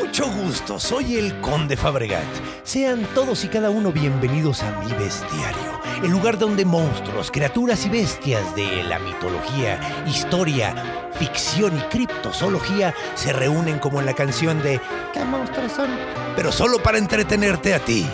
Mucho gusto, soy el Conde Fabregat. Sean todos y cada uno bienvenidos a mi bestiario, el lugar donde monstruos, criaturas y bestias de la mitología, historia, ficción y criptozoología se reúnen como en la canción de ¿Qué monstruos son? Pero solo para entretenerte a ti.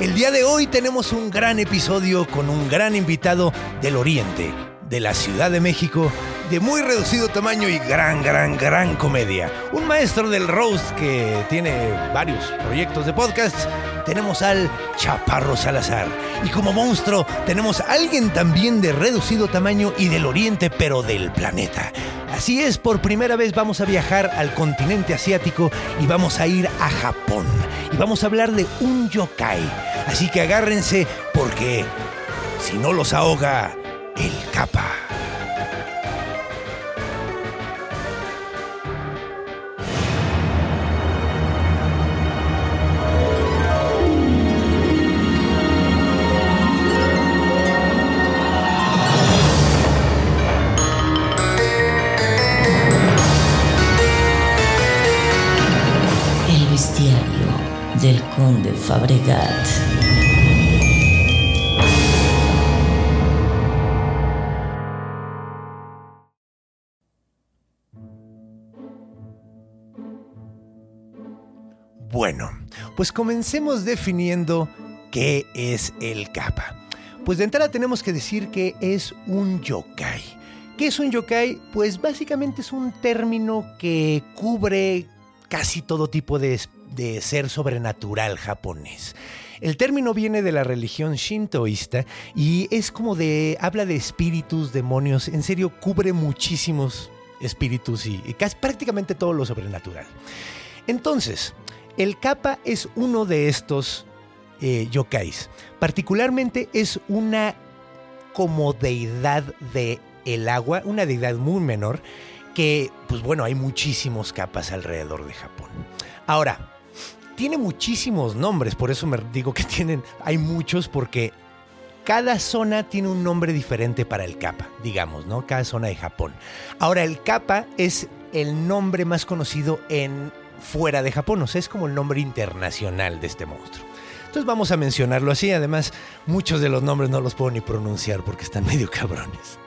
El día de hoy tenemos un gran episodio con un gran invitado del Oriente, de la Ciudad de México, de muy reducido tamaño y gran, gran, gran comedia. Un maestro del roast que tiene varios proyectos de podcast. Tenemos al Chaparro Salazar. Y como monstruo tenemos a alguien también de reducido tamaño y del Oriente, pero del planeta. Así es, por primera vez vamos a viajar al continente asiático y vamos a ir a Japón. Y vamos a hablar de un yokai. Así que agárrense porque si no los ahoga, el capa. El bestiario del conde Fabregat. Bueno, pues comencemos definiendo qué es el kappa. Pues de entrada tenemos que decir que es un yokai. ¿Qué es un yokai? Pues básicamente es un término que cubre casi todo tipo de, de ser sobrenatural japonés. El término viene de la religión shintoísta y es como de. habla de espíritus, demonios. En serio, cubre muchísimos espíritus y, y casi prácticamente todo lo sobrenatural. Entonces, el kappa es uno de estos eh, yokais. Particularmente es una como deidad de el agua, una deidad muy menor que, pues bueno, hay muchísimos capas alrededor de Japón. Ahora, tiene muchísimos nombres, por eso me digo que tienen, hay muchos porque cada zona tiene un nombre diferente para el kappa, digamos, ¿no? Cada zona de Japón. Ahora, el kappa es el nombre más conocido en fuera de Japón, o sea, es como el nombre internacional de este monstruo. Entonces vamos a mencionarlo así, además muchos de los nombres no los puedo ni pronunciar porque están medio cabrones.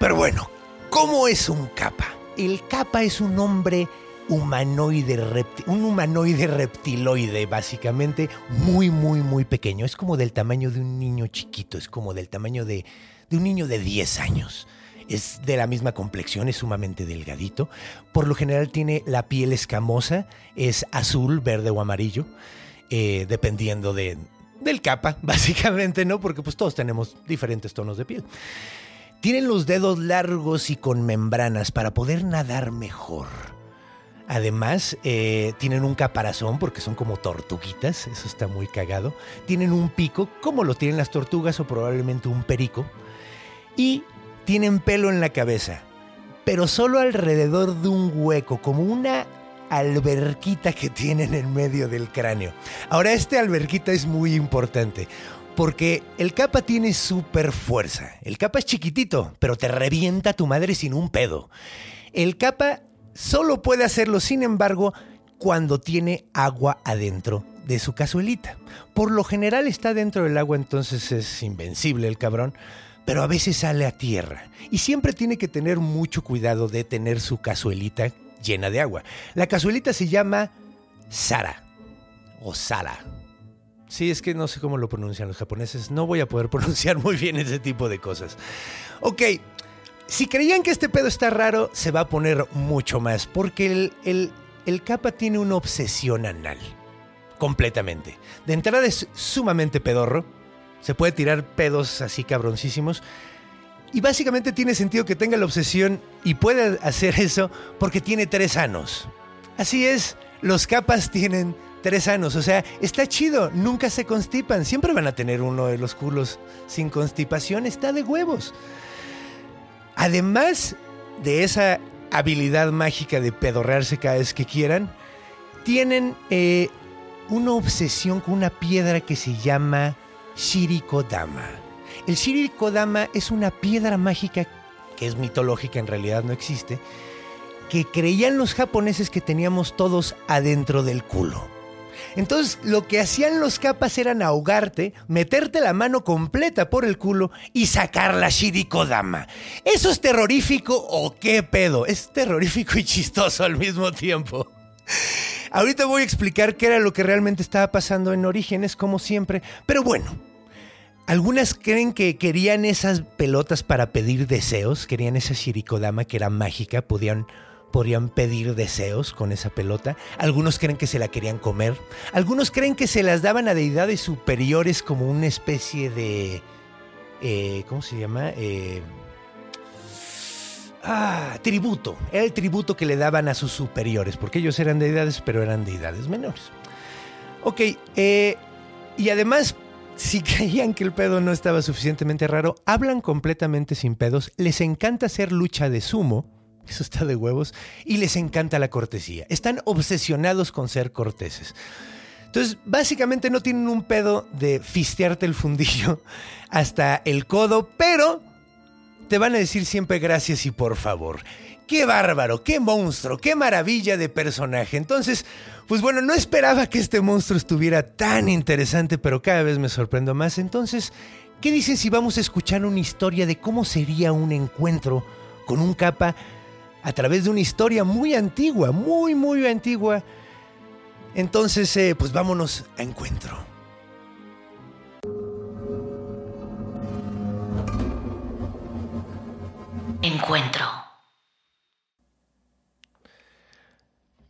Pero bueno, ¿cómo es un kappa? El kappa es un hombre humanoide, repti- un humanoide reptiloide, básicamente, muy, muy, muy pequeño. Es como del tamaño de un niño chiquito, es como del tamaño de, de un niño de 10 años. Es de la misma complexión, es sumamente delgadito. Por lo general tiene la piel escamosa, es azul, verde o amarillo, eh, dependiendo de, del capa, básicamente, ¿no? Porque pues todos tenemos diferentes tonos de piel. Tienen los dedos largos y con membranas para poder nadar mejor. Además, eh, tienen un caparazón porque son como tortuguitas, eso está muy cagado. Tienen un pico, como lo tienen las tortugas o probablemente un perico. Y tienen pelo en la cabeza, pero solo alrededor de un hueco, como una alberquita que tienen en medio del cráneo. Ahora, este alberquita es muy importante. Porque el capa tiene súper fuerza. El capa es chiquitito, pero te revienta tu madre sin un pedo. El capa solo puede hacerlo, sin embargo, cuando tiene agua adentro de su cazuelita. Por lo general está dentro del agua, entonces es invencible el cabrón, pero a veces sale a tierra. Y siempre tiene que tener mucho cuidado de tener su cazuelita llena de agua. La cazuelita se llama Sara o Sara. Sí, es que no sé cómo lo pronuncian los japoneses. No voy a poder pronunciar muy bien ese tipo de cosas. Ok, si creían que este pedo está raro, se va a poner mucho más, porque el, el, el capa tiene una obsesión anal. Completamente. De entrada es sumamente pedorro. Se puede tirar pedos así cabroncísimos. Y básicamente tiene sentido que tenga la obsesión y pueda hacer eso porque tiene tres anos. Así es, los capas tienen tres anos. O sea, está chido, nunca se constipan. Siempre van a tener uno de los culos sin constipación. Está de huevos. Además de esa habilidad mágica de pedorrearse cada vez que quieran, tienen eh, una obsesión con una piedra que se llama Shirikodama. El Shirikodama es una piedra mágica que es mitológica, en realidad no existe, que creían los japoneses que teníamos todos adentro del culo. Entonces, lo que hacían los capas eran ahogarte, meterte la mano completa por el culo y sacar la Shirikodama. ¿Eso es terrorífico o qué pedo? Es terrorífico y chistoso al mismo tiempo. Ahorita voy a explicar qué era lo que realmente estaba pasando en Orígenes, como siempre. Pero bueno, algunas creen que querían esas pelotas para pedir deseos, querían esa Shirikodama que era mágica, podían, podían pedir deseos con esa pelota. Algunos creen que se la querían comer. Algunos creen que se las daban a deidades superiores como una especie de... eh, ¿Cómo se llama? Eh, Ah, tributo. Era el tributo que le daban a sus superiores, porque ellos eran deidades, pero eran deidades menores. Ok, eh, y además, si creían que el pedo no estaba suficientemente raro, hablan completamente sin pedos, les encanta hacer lucha de sumo, eso está de huevos, y les encanta la cortesía. Están obsesionados con ser corteses. Entonces, básicamente no tienen un pedo de fistearte el fundillo hasta el codo, pero te van a decir siempre gracias y por favor. Qué bárbaro, qué monstruo, qué maravilla de personaje. Entonces, pues bueno, no esperaba que este monstruo estuviera tan interesante, pero cada vez me sorprendo más. Entonces, ¿qué dicen si vamos a escuchar una historia de cómo sería un encuentro con un capa a través de una historia muy antigua, muy, muy antigua? Entonces, eh, pues vámonos a encuentro. Encuentro.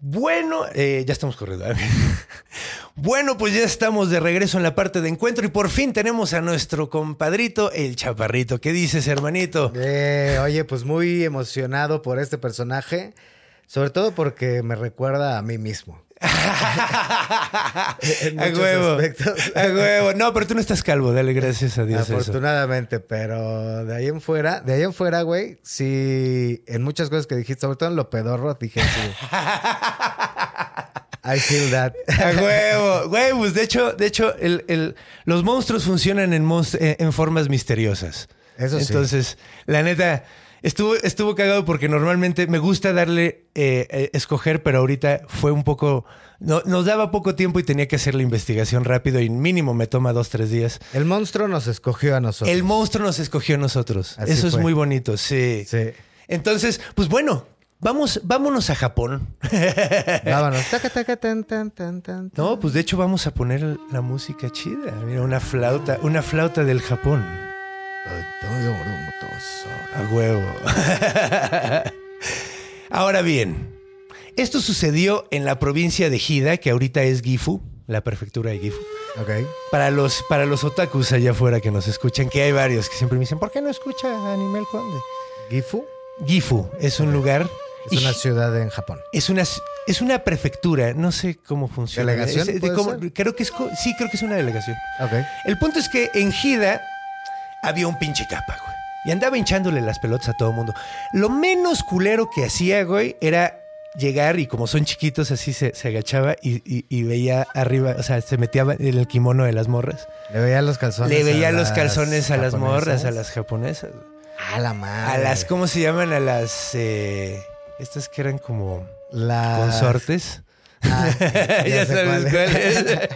Bueno, eh, ya estamos corriendo. bueno, pues ya estamos de regreso en la parte de encuentro y por fin tenemos a nuestro compadrito, el chaparrito. ¿Qué dices, hermanito? Eh, oye, pues muy emocionado por este personaje, sobre todo porque me recuerda a mí mismo. En a huevo. aspectos. A huevo. No, pero tú no estás calvo, dale gracias a Dios. eso. Afortunadamente, pero de ahí en fuera, de ahí en fuera, güey, sí, en muchas cosas que dijiste, sobre todo en lo pedorro, dije sí. I feel that. A huevo. Güey, pues de hecho, de hecho, el- el- los monstruos funcionan en, monst- en formas misteriosas. Eso sí. Entonces, la neta, estuvo, estuvo cagado porque normalmente me gusta darle eh, eh, escoger, pero ahorita fue un poco. No, nos daba poco tiempo y tenía que hacer la investigación rápido y mínimo me toma dos, tres días. El monstruo nos escogió a nosotros. El monstruo nos escogió a nosotros. Así Eso es muy bonito, sí. Sí. Entonces, pues bueno, vamos, vámonos a Japón. Vámonos. No, pues de hecho vamos a poner la música chida. Mira, una flauta, una flauta del Japón. A huevo. Ahora bien, esto sucedió en la provincia de Hida, que ahorita es Gifu, la prefectura de Gifu. Ok. Para los, para los otakus allá afuera que nos escuchan, que hay varios que siempre me dicen, ¿por qué no escucha a Animal Conde? Gifu Gifu es un lugar. es una ciudad en Japón. es una, es una prefectura, no sé cómo funciona. ¿Delegación, Es- de puede cómo- ser? creo que es, sí, creo que es una delegación. Ok. El punto es que en Hida había un pinche capa, güey. Y andaba hinchándole las pelotas a todo el mundo. Lo menos culero que hacía, güey, era llegar y como son chiquitos, así se, se agachaba y, y- y veía arriba, o sea, se metía en el kimono de las morras. Le veía los calzones. Le veía a los calzones a las morras, a las japonesas. A la madre. A las, ¿cómo se llaman? A las, eh, estas que eran como Las- consortes. Ah, ya, sé sabes cuál. cuál es.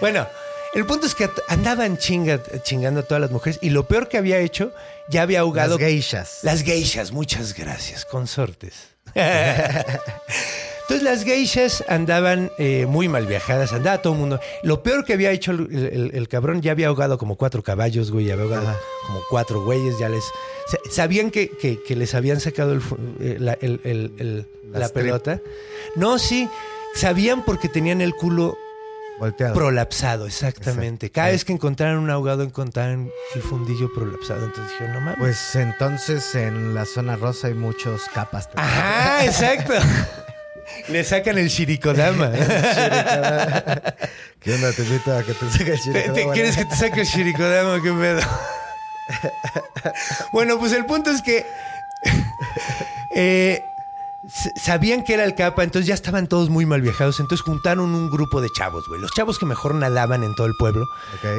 bueno, el punto es que andaban chinga- chingando a todas las mujeres y lo peor que había hecho, ya había ahogado. Las geishas. Las geishas, muchas gracias, consortes. Entonces las geishas andaban eh, muy mal viajadas, andaba todo el mundo. Lo peor que había hecho el, el- el cabrón, ya había ahogado como cuatro caballos, güey, ya había ahogado Ajá. como cuatro güeyes, ya les... sa- Sabían que, que- que les habían sacado el eh, la, pelota. No, sí, sabían porque tenían el culo Volteado. prolapsado, exactamente. Cada vez que encontraran un ahogado, encontraran el fundillo prolapsado. Entonces dijeron, no mames. Pues entonces en la zona rosa hay muchos capas. Ajá, exacto. Le sacan el shirikodama. ¿Qué onda? Te invito a que te saque el ¿Te, te- shirikodama. quieres que te saque el shirikodama? ¿Qué pedo? bueno, pues el punto es que eh, sabían que era el capa, entonces ya estaban todos muy mal viajados. Entonces juntaron un grupo de chavos, güey. Los chavos que mejor nadaban en todo el pueblo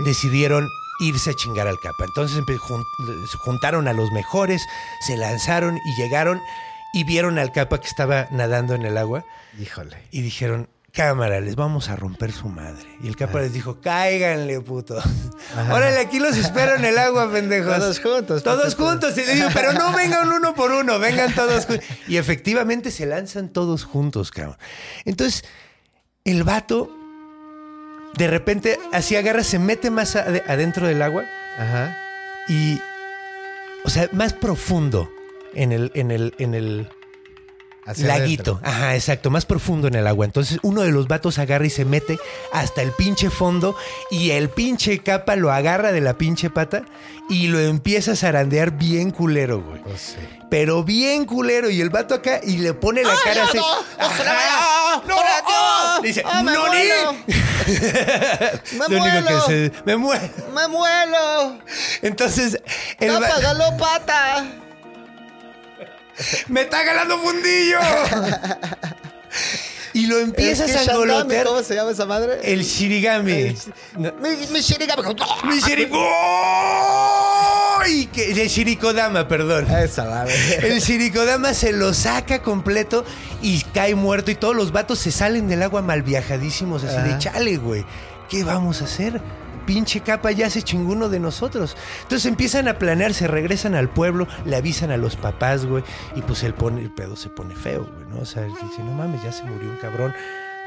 decidieron irse a chingar al capa. Entonces juntaron a los mejores, se lanzaron y llegaron y vieron al capa que estaba nadando en el agua Híjole. y dijeron, cámara, les vamos a romper su madre. Y el capa les dijo, cáiganle, puto. Órale, aquí los espero en el agua, pendejos. Todos juntos, Todos juntos. Y le digo, pero no vengan uno por uno, vengan todos juntos. Y efectivamente se lanzan todos juntos, cabrón. Entonces, el vato, de repente, así agarra, se mete más ade- adentro del agua Ajá. y, o sea, más profundo en el, en el, en el, laguito. adentro. Ajá, exacto, más profundo en el agua. Entonces uno de los vatos agarra y se mete hasta el pinche fondo y el pinche capa lo agarra de la pinche pata y lo empieza a zarandear bien culero, güey. Sí. Pero bien culero y el vato acá y le pone la cara así. ¡No! ¡Oh! Dice, ¡Ah, me ¡No, ni! muero! ¡Me Lo único que muero! se... ¡Me muero! ¡Me muero! Entonces, el ¡Capa galopata! ¡Me está ganando fundillo! y lo empiezas a Shandami, angolotear. ¿Cómo se llama esa madre? El shirigami. No, Mi, mi shirigami. Mi shirigo. ¡Ay! Que- El shirikodama, perdón. Esa madre. El shirikodama se lo saca completo y cae muerto y todos los vatos se salen del agua mal viajadísimos así de chale, güey. ¿Qué vamos a hacer? Pinche capa ya se chingó uno de nosotros. Entonces empiezan a planear, se regresan al pueblo, le avisan a los papás, güey, y pues el, pone, el pedo se pone feo, güey, ¿no? O sea, dice, no mames, ya se murió un cabrón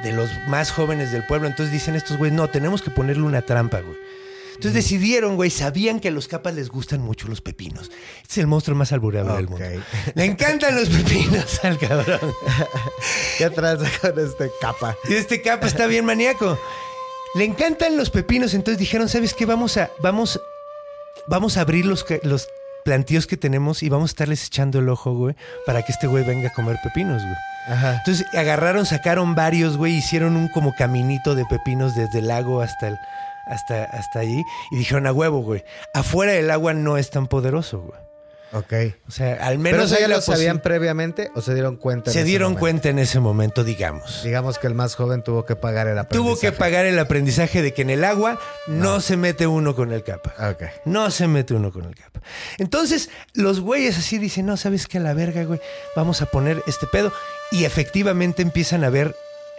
de los más jóvenes del pueblo. Entonces dicen estos güey, no, tenemos que ponerle una trampa, güey. Entonces decidieron, güey, sabían que a los capas les gustan mucho los pepinos. Este es el monstruo más albureable del mundo. Le encantan los pepinos al cabrón. ¿Qué tranza con este capa? Y este capa está bien maníaco. Le encantan los pepinos, entonces dijeron, ¿sabes qué? Vamos a, vamos, vamos a abrir los, los plantíos que tenemos y vamos a estarles echando el ojo, güey, para que este güey venga a comer pepinos, güey. Ajá. Entonces agarraron, sacaron varios, güey, hicieron un como caminito de pepinos desde el lago hasta el, hasta, hasta allí y dijeron a huevo, güey. Afuera del agua no es tan poderoso, güey. Ok. O sea, al ¿Pero menos eso hay ya la lo sabían previamente o se dieron cuenta? en Se dieron momento? cuenta en ese momento, digamos. Digamos que el más joven tuvo que pagar el aprendizaje. Tuvo que pagar el aprendizaje de que en el agua no, se mete uno con el capa. Ok. No se mete uno con el capa. Entonces, los güeyes así dicen, no, ¿sabes qué? A la verga, güey. Vamos a poner este pedo. Y efectivamente empiezan a ver,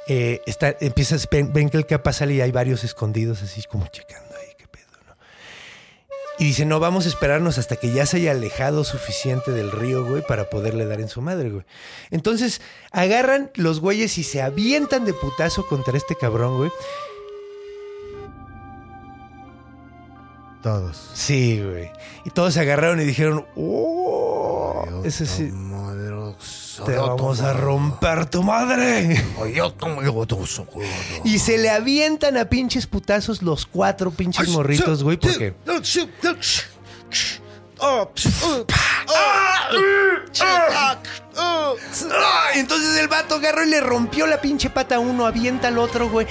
eh, está, empiezas, ven, ven que el capa sale y hay varios escondidos así como checando Y dicen, no, vamos a esperarnos hasta que ya se haya alejado suficiente del río, güey, para poderle dar en su madre, güey. Entonces, agarran los güeyes y se avientan de putazo contra este cabrón, güey. Todos. Sí, güey. Y todos se agarraron y dijeron, ¡Oh! Ese sí. Te vamos a romper tu madre. Y se le avientan a pinches putazos los cuatro pinches morritos, güey, porque. Entonces el vato agarró y le rompió la pinche pata a uno, avienta al otro, güey.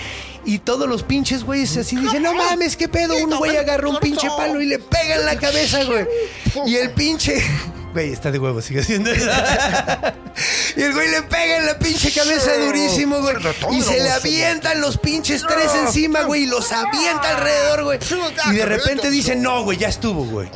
Y todos los pinches güeyes así dicen, no mames, qué pedo. Un güey agarró un pinche palo y le pega en la cabeza, güey. Y el pinche. Güey, está de huevo, sigue haciendo eso. y el güey le pega en la pinche cabeza durísimo, güey. Y se le avientan los pinches tres encima, güey. Y los avienta alrededor, güey. Y de repente dicen, no, güey, ya estuvo, güey.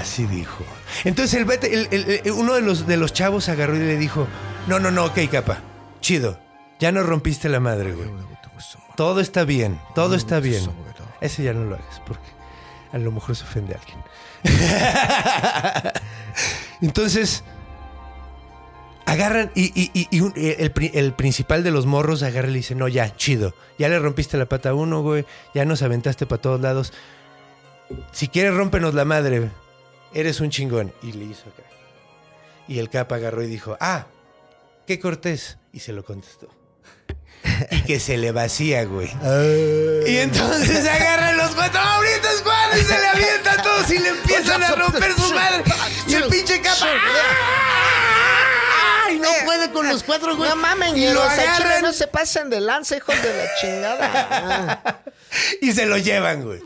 Así dijo. Entonces el, vete- el- el- el- uno de los, de los chavos agarró y le dijo, no, no, no, ok, capa, chido, ya no rompiste la madre, güey. Todo está bien, todo está bien. Ese ya no lo hagas, porque a lo mejor se ofende a alguien. Entonces, agarran y, y- y- y un- el, pri- el principal de los morros agarra y le dice, no, ya, chido, ya le rompiste la pata a uno, güey, ya nos aventaste para todos lados. Si quieres, rómpenos la madre. Eres un chingón. Y le hizo acá. Y el capa agarró y dijo, ah, qué cortés. Y se lo contestó. y que se le vacía, güey. Ah. Y entonces agarran los cuatro ahorita y se le avienta a todos y le empiezan a romper su madre. Y el pinche capa. ¡Ay! No puede con los cuatro, güey. No mamen, y y lo los agarran no se pasen de lanza, hijos de la chingada. y se lo llevan, güey.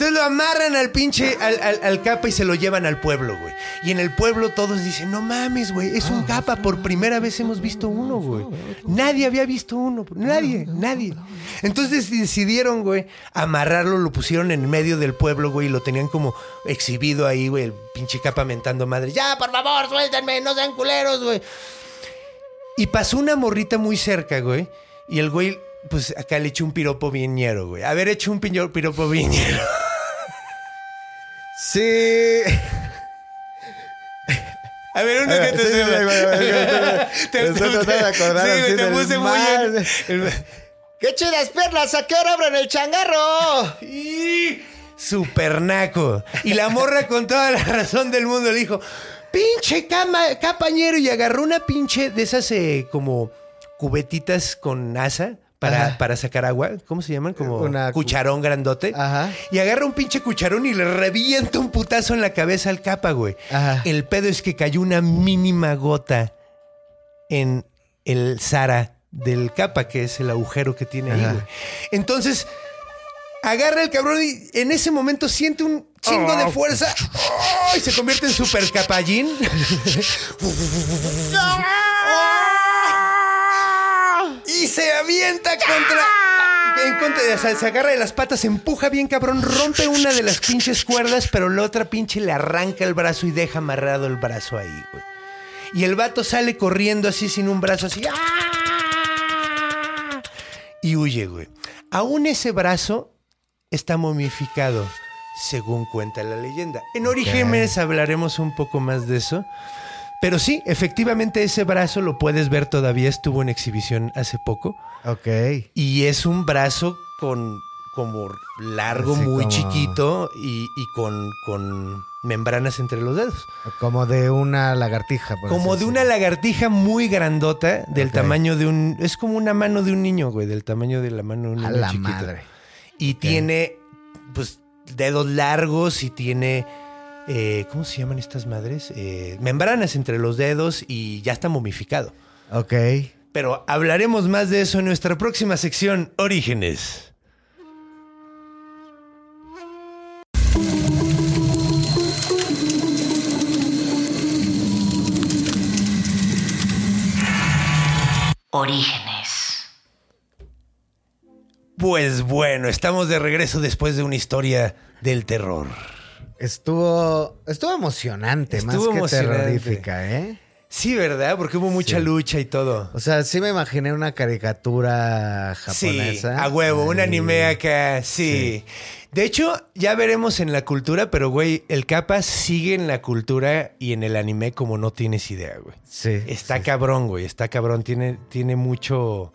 Entonces lo amarran al pinche, al, al- al capa y se lo llevan al pueblo, güey. Y en el pueblo todos dicen, no mames, güey, es un capa. Por primera vez hemos visto uno, güey. Nadie había visto uno. Nadie, nadie. Entonces decidieron, güey, amarrarlo, lo pusieron en medio del pueblo, güey, y lo tenían como exhibido ahí, güey, el pinche capa mentando madre. Ya, por favor, suéltenme, no sean culeros, güey. Y pasó una morrita muy cerca, güey. Y el güey, pues acá le echó un piropo bien ñero, güey. Haber hecho un piropo bien ñero. Sí. A ver, uno que te Te- de acordar sí, te puse muy bien. ¡Qué chidas piernas! ¿A qué hora abren el changarro? Y- Super naco. Y la morra con toda la razón del mundo le dijo, pinche cama, capañero. Y agarró una pinche de esas eh, como cubetitas con asa para, para sacar agua. ¿Cómo se llaman? Como Una cu- cucharón grandote. Ajá. Y agarra un pinche cucharón y le revienta un putazo en la cabeza al capa, güey. Ajá. El pedo es que cayó una mínima gota en el Zara del capa, que es el agujero que tiene ahí, güey. Entonces, agarra el cabrón y en ese momento siente un chingo de fuerza ¡Oh! y se convierte en super capallín. y se avienta contra. En contra o sea, se agarra de las patas, se empuja bien cabrón, rompe una de las pinches cuerdas, pero la otra pinche le arranca el brazo y deja amarrado el brazo ahí, güey. Y el vato sale corriendo así sin un brazo, así. ¡ah! Y huye, güey. Aún ese brazo está momificado, según cuenta la leyenda. En Orígenes hablaremos un poco más de eso. Pero sí, efectivamente ese brazo lo puedes ver todavía, estuvo en exhibición hace poco. Ok. Y es un brazo con como largo, Así muy como- chiquito y, y con, con membranas entre los dedos. Como de una lagartija. por Como de una lagartija muy grandota, del tamaño de un... Es como una mano de un niño, güey, del tamaño de la mano de un A niño la chiquito. madre. Y tiene, pues, dedos largos y tiene... eh, ¿Cómo se llaman estas madres? Eh, membranas entre los dedos y ya está momificado. Ok. Pero hablaremos más de eso en nuestra próxima sección, Orígenes. Orígenes. Pues bueno, estamos de regreso después de una historia del terror. Estuvo, estuvo emocionante, Estuvo más que emocionante. terrorífica, ¿eh? Sí, ¿verdad? Porque hubo mucha Sí. lucha y todo. O sea, sí me imaginé una caricatura japonesa. Sí, a huevo, un anime acá, sí. De hecho, ya veremos en la cultura, pero güey, el capa sigue en la cultura y en el anime como no tienes idea, güey. Sí. Está sí. cabrón, güey, está cabrón, tiene, tiene mucho,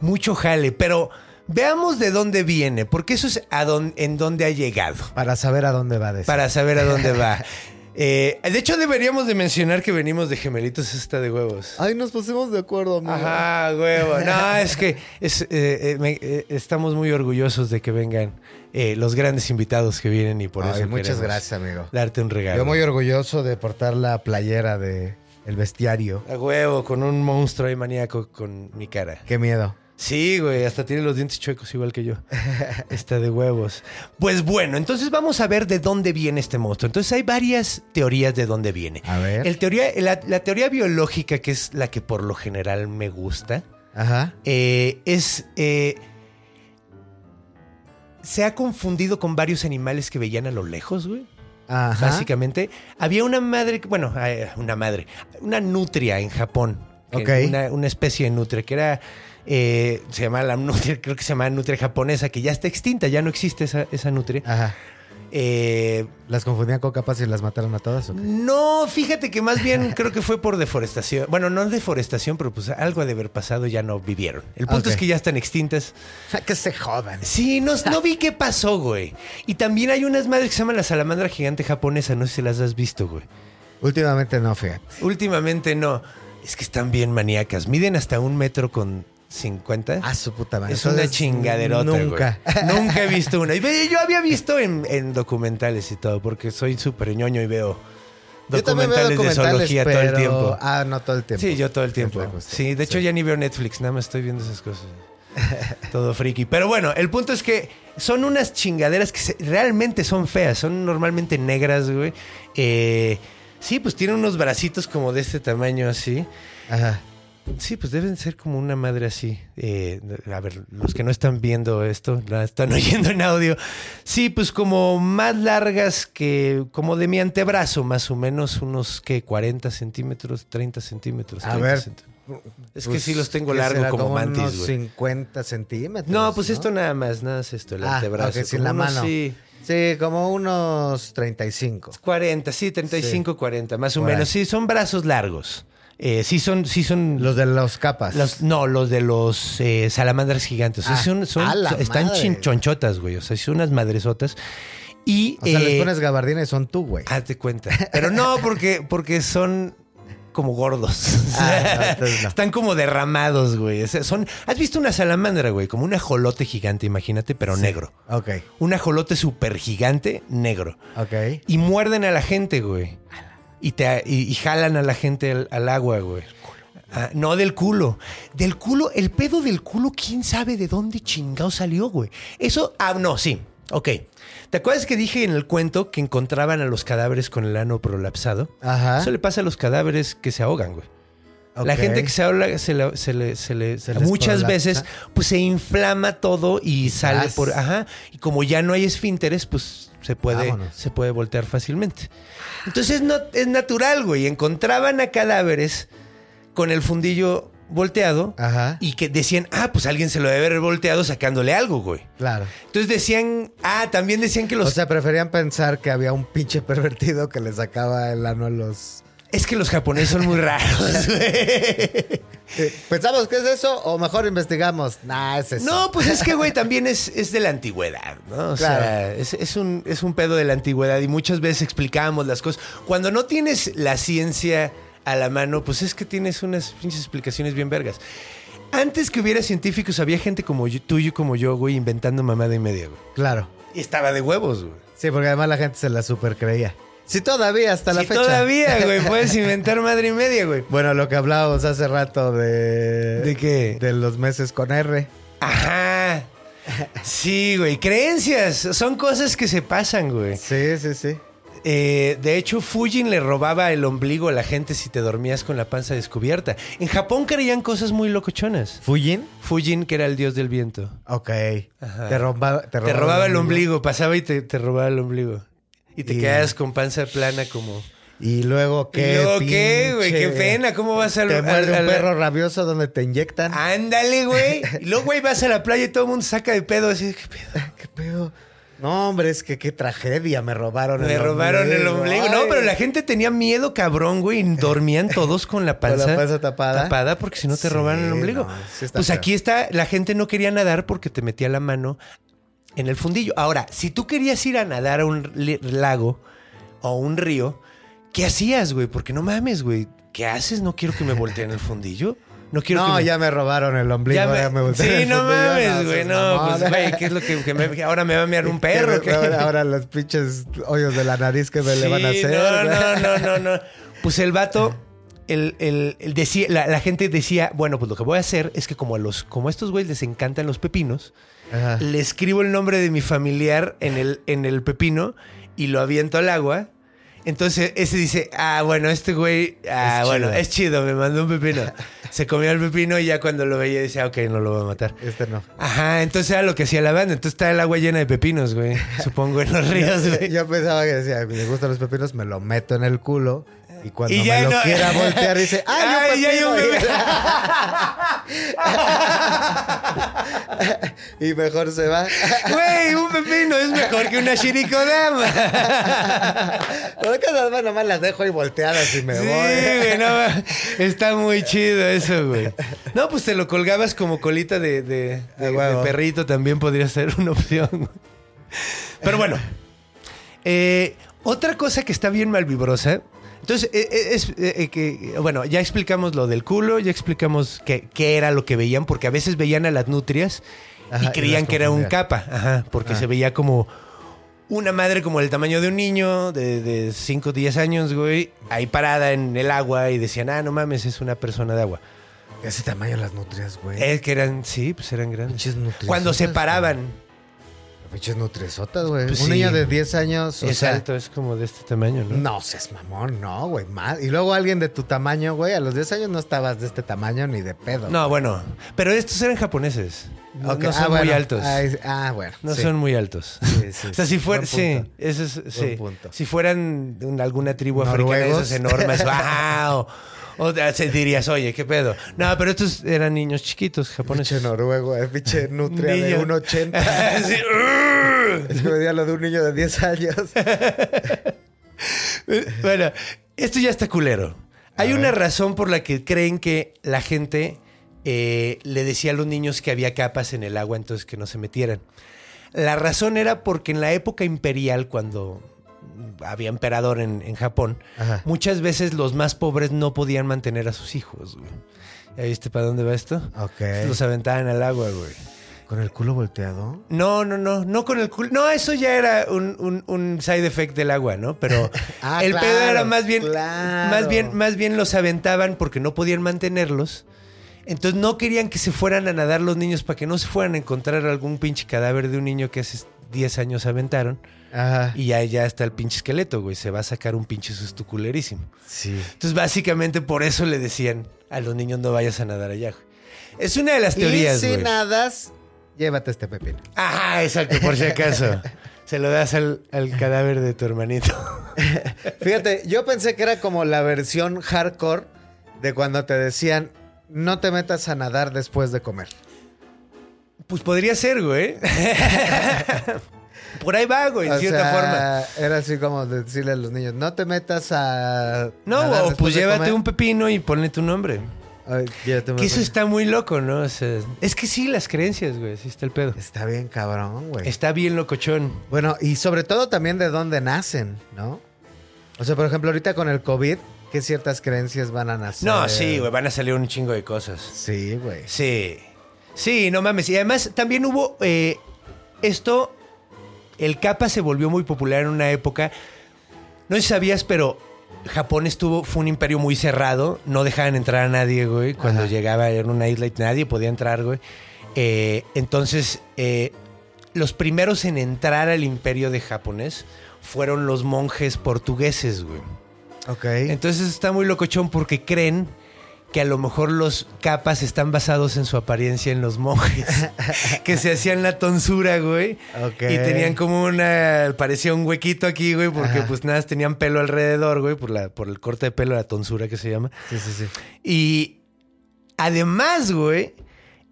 mucho jale, pero veamos de dónde viene, porque eso es a en dónde ha llegado, Para saber a dónde va de para saber a dónde va. Eh, de hecho, deberíamos de mencionar que venimos de gemelitos esta de huevos. Ay, nos pusimos de acuerdo, amigo. Ajá, huevo. No, es que es, eh, eh, me- eh, estamos muy orgullosos de que vengan los grandes invitados que vienen y por Ay, eso muchas gracias, amigo. Darte un regalo. Yo muy orgulloso de portar la playera de El Bestiario. A huevo, con un monstruo ahí maníaco con mi cara. Qué miedo. Sí, güey, hasta tiene los dientes chuecos igual que yo. Está de huevos. Pues bueno, entonces vamos a ver de dónde viene este monstruo. Entonces hay varias teorías de dónde viene. A ver. El teoría, la, la teoría biológica, que es la que por lo general me gusta, Ajá. eh, es... eh, se ha confundido con varios animales que veían a lo lejos, güey. Ajá. Básicamente, había una madre, bueno, eh, una madre, una nutria en Japón. que- Ok. Una, una especie de nutria que era, eh, se llama la nutria, creo que se llama nutria japonesa, que ya está extinta, ya no existe esa, esa nutria. Ajá. Eh, ¿Las confundían con capas y las mataron a todas? o qué? no, fíjate que más bien creo que fue por deforestación. Bueno, no deforestación, pero pues algo ha de haber pasado, ya no vivieron. El punto es que ya están extintas. que se jodan. Sí, no, no vi qué pasó, güey. Y también hay unas madres que se llaman la salamandra gigante japonesa, no sé si las has visto, güey. Últimamente no, fíjate. Últimamente no. Es que están bien maníacas. Miden hasta un metro con 50. Ah, su puta madre. Es una chingaderota. Nunca. güey. Nunca he visto una. Y Yo había visto en, en documentales y todo, porque soy súper ñoño y veo Yo también veo documentales, de zoología todo el tiempo. Ah, no todo el tiempo. Sí, yo todo el tiempo. Sí, de hecho ya ni veo Netflix, nada más estoy viendo esas cosas. Todo friki. Pero bueno, el punto es que son unas chingaderas que se- realmente son feas. Son normalmente negras, güey. Eh, sí, pues tienen unos bracitos como de este tamaño así. Ajá. Sí, pues deben ser como una madre así. Eh, a ver, los que no están viendo esto, la están oyendo en audio. Sí, pues como más largas que, como de mi antebrazo, más o menos, unos que 40 centímetros, 30 centímetros. A 30 ver. centímetros. Es que Pues, sí los tengo ¿qué largo como, mantis, unos güey. 50 centímetros. No, pues esto nada más, nada es esto, el Ah, antebrazo. ok, sin como la unos, mano. Sí, Sí, como unos 35. 40, sí, 35, 40, más o menos. Sí, son brazos largos. Eh, sí son, sí son Los de los capas. Los- no, los de los eh, salamandras gigantes. O sea, Ah, son, son- están chinchonchotas, güey. O sea, son unas madresotas. Y. o sea, les eh, pones gabardina y son tú, güey. Hazte cuenta. Pero no, porque, porque son como gordos. Ah, no, entonces no. Están como derramados, güey. O sea, son, ¿Has visto una salamandra, güey? Como un ajolote gigante, imagínate, pero negro. Ok, Un ajolote súper gigante, negro. ok. Y muerden a la gente, güey. Y, te, y, y jalan a la gente al, al agua, güey. Ah, no, del culo. Del culo, el pedo del culo, quién sabe de dónde chingado salió, güey. Eso, ah, no, sí. Ok. ¿Te acuerdas que dije en el cuento que encontraban a los cadáveres con el ano prolapsado? Ajá. Eso le pasa a los cadáveres que se ahogan, güey. La Ok. gente que se ahoga, se le, se le- se le- Se les muchas prolapsa. veces, pues se inflama todo y sale por, ajá, y como ya no hay esfínteres, pues se puede, Vámonos. se puede voltear fácilmente. Entonces no, es natural, güey. Encontraban a cadáveres con el fundillo volteado Ajá. y que decían, ah, pues alguien se lo debe haber volteado sacándole algo, güey. Claro. Entonces decían, ah, también decían que los, O sea, preferían pensar que había un pinche pervertido que le sacaba el ano a los... es que los japoneses son muy raros, güey. Eh, ¿Pensamos que es eso o mejor investigamos? Nah, es eso. No, pues es que, güey, también es, es de la antigüedad, ¿no? O sea, Claro. es, es un, es un pedo de la antigüedad y muchas veces explicábamos las cosas. Cuando no tienes la ciencia a la mano, pues es que tienes unas pinches explicaciones bien vergas. Antes que hubiera científicos, había gente como yo- tú y como yo, güey, inventando mamada y media, güey. Claro. Y estaba de huevos, güey. Sí, porque además la gente se la super creía. Sí, todavía, hasta la fecha. todavía, güey, puedes inventar madre y media, güey. Bueno, lo que hablábamos hace rato de... ¿De qué? De los meses con R. Ajá. Sí, güey. Creencias. Son cosas que se pasan, güey. Sí, sí, sí. Eh, de hecho, Fujin le robaba el ombligo a la gente si te dormías con la panza descubierta. En Japón creían cosas muy locochonas. ¿Fujin? Fujin, que era el dios del viento. Ok. Ajá. Te, roba- te Te robaba el ombligo, pasaba y te, te robaba el ombligo. Y te Y- quedabas con panza plana como... Y luego qué. ¿Y luego qué, güey? Qué pena, ¿cómo vas al- Te muerde al- un perro rabioso donde te inyectan. Ándale, güey. Y luego, güey, vas a la playa y todo el mundo saca de pedo así. ¿Qué pedo? ¿Qué pedo? No, hombre, es que qué tragedia. Me robaron Me el robaron el ombligo. No, pero la gente tenía miedo, cabrón, güey. y Dormían todos con la Con la panza, panza tapada. Tapada porque si no te Sí, robaron el ombligo. no, sí está pues feo. aquí está, la gente no quería nadar porque te metía la mano en el fundillo. Ahora, si tú querías ir a nadar a un lago o un río, ¿qué hacías, güey? Porque no mames, güey. ¿Qué haces? No quiero que me volteen el fundillo. No quiero No, que me... ya me robaron el ombligo. Ya Ya me- me, Sí, el no mames, güey. No, pues, güey, ¿qué es lo que, que me- ahora me va a mear un perro? Ahora, los pinches hoyos de la nariz que me le van a hacer. No, no, no, no, no. Pues el vato, el, el- el decía, la, la gente decía, bueno, pues lo que voy a hacer es que como a los, como a estos güeyes les encantan los pepinos, Ajá. le escribo el nombre de mi familiar en el, en el pepino y lo aviento al agua. Entonces ese dice, ah, bueno, este güey, ah, Es bueno, chido. es chido, me mandó un pepino. Se comió el pepino y ya cuando lo veía decía, ok, no lo voy a matar. Este no. Ajá, entonces era lo que hacía la banda. Entonces está el agua llena de pepinos, güey. Supongo en los ríos, güey. Yo pensaba que decía, me gustan los pepinos, me lo meto en el culo. Y cuando Y me lo no- quiera voltear, dice, ¡ay, Ay, ya hay un pepino! bebé. y mejor se va. Güey, un pepino es mejor que una shirikodama. Porque nada nomás las dejo ahí volteadas y me Sí, voy. güey, no, está muy chido eso, güey. No, pues te lo colgabas como colita de, de- de- A huevo. de perrito, también podría ser una opción. güey. Pero bueno, eh, otra cosa que está bien malvibrosa, Entonces, eh, eh, es, eh, eh, que, bueno, ya explicamos lo del culo, ya explicamos qué, era lo que veían, porque a veces veían a las nutrias Ajá, y creían que era un capa, ajá, porque se veía como una madre como el tamaño de un niño de 5 o 10 años, güey, ahí parada en el agua y decían, ah, no mames, es una persona de agua. Ese tamaño las nutrias, güey. Es que eran, sí, pues eran grandes. Cuando se paraban, Pinches nutriesotas, güey. Pues un sí. niño de 10 años, o es sea, alto, es como de este tamaño, ¿no? No seas mamón, no, güey. Y luego alguien de tu tamaño, güey. A los 10 años no estabas de este tamaño ni de pedo. No, bueno, pero estos eran japoneses. No, no ah, son muy altos. Ay, ah, bueno. No sí. son muy altos. Sí, sí, o sea, si fueran, sí, eso es, sí. Si fueran de un- alguna tribu africana, esos enormes, ¡wow! O se dirías, oye, ¿qué pedo? No, pero estos eran niños chiquitos, japoneses. noruego, eh, pinche nutria de Niño. 1.80. Sí, es dio lo de un niño de 10 años. bueno, esto ya está culero. Hay una razón por la que creen que la gente eh, le decía a los niños que había capas en el agua, entonces que no se metieran. La razón era porque en la época imperial, cuando había emperador en, en Japón, Ajá. muchas veces los más pobres no podían mantener a sus hijos. güey. ¿Ya viste para dónde va esto? Ok. Los aventaban al agua, güey. Con el culo volteado. No, no, no, no con el culo. No, eso ya era un, un- un side effect del agua, ¿no? Pero Ah, el claro, pedo era más bien, claro. más bien, más bien los aventaban porque no podían mantenerlos. Entonces no querían que se fueran a nadar los niños para que no se fueran a encontrar algún pinche cadáver de un niño que hace 10 años aventaron. Ajá. Y ya, ya está el pinche esqueleto, güey. Se va a sacar un pinche susto culerísimo. Sí. Entonces básicamente por eso le decían a los niños no vayas a nadar allá. güey. Es una de las Y teorías, si güey. nadas, llévate este pepino. Ajá, exacto, por si acaso. Se lo das al, al cadáver de tu hermanito. Fíjate, yo pensé que era como la versión hardcore de cuando te decían no te metas a nadar después de comer. Pues podría ser, güey. Por ahí va, güey, O cierta sea, forma. Era así como decirle a los niños, no te metas a... No, nadar o pues de llévate comer". un pepino y ponle tu nombre. Ay, llévate un Que eso pepino. está muy loco, ¿no? O sea, es que sí, las creencias, güey, sí está el pedo. Está bien cabrón, güey. Está bien locochón. Bueno, y sobre todo también de dónde nacen, ¿no? O sea, por ejemplo, ahorita con el COVID, ¿qué ciertas creencias van a nacer? No, sí, güey, van a salir un chingo de cosas. Sí, güey. Sí. Sí, no mames. Y además también hubo eh, esto, el capa se volvió muy popular en una época. No sé si sabías, pero Japón estuvo, fue un imperio muy cerrado. No dejaban entrar a nadie, güey. Cuando Ajá. llegaba en una isla y nadie podía entrar, güey. Eh, entonces, eh, los primeros en entrar al imperio de japonés fueron los monjes portugueses, güey. Ok. Entonces está muy locochón porque creen que a lo mejor los capas están basados en su apariencia en los monjes. que se hacían la tonsura, güey. Ok. Y tenían como una... Parecía un huequito aquí, güey, porque Ajá. pues nada, tenían pelo alrededor, güey, por, la, por el corte de pelo, la tonsura que se llama. Sí, sí, sí. Y además, güey,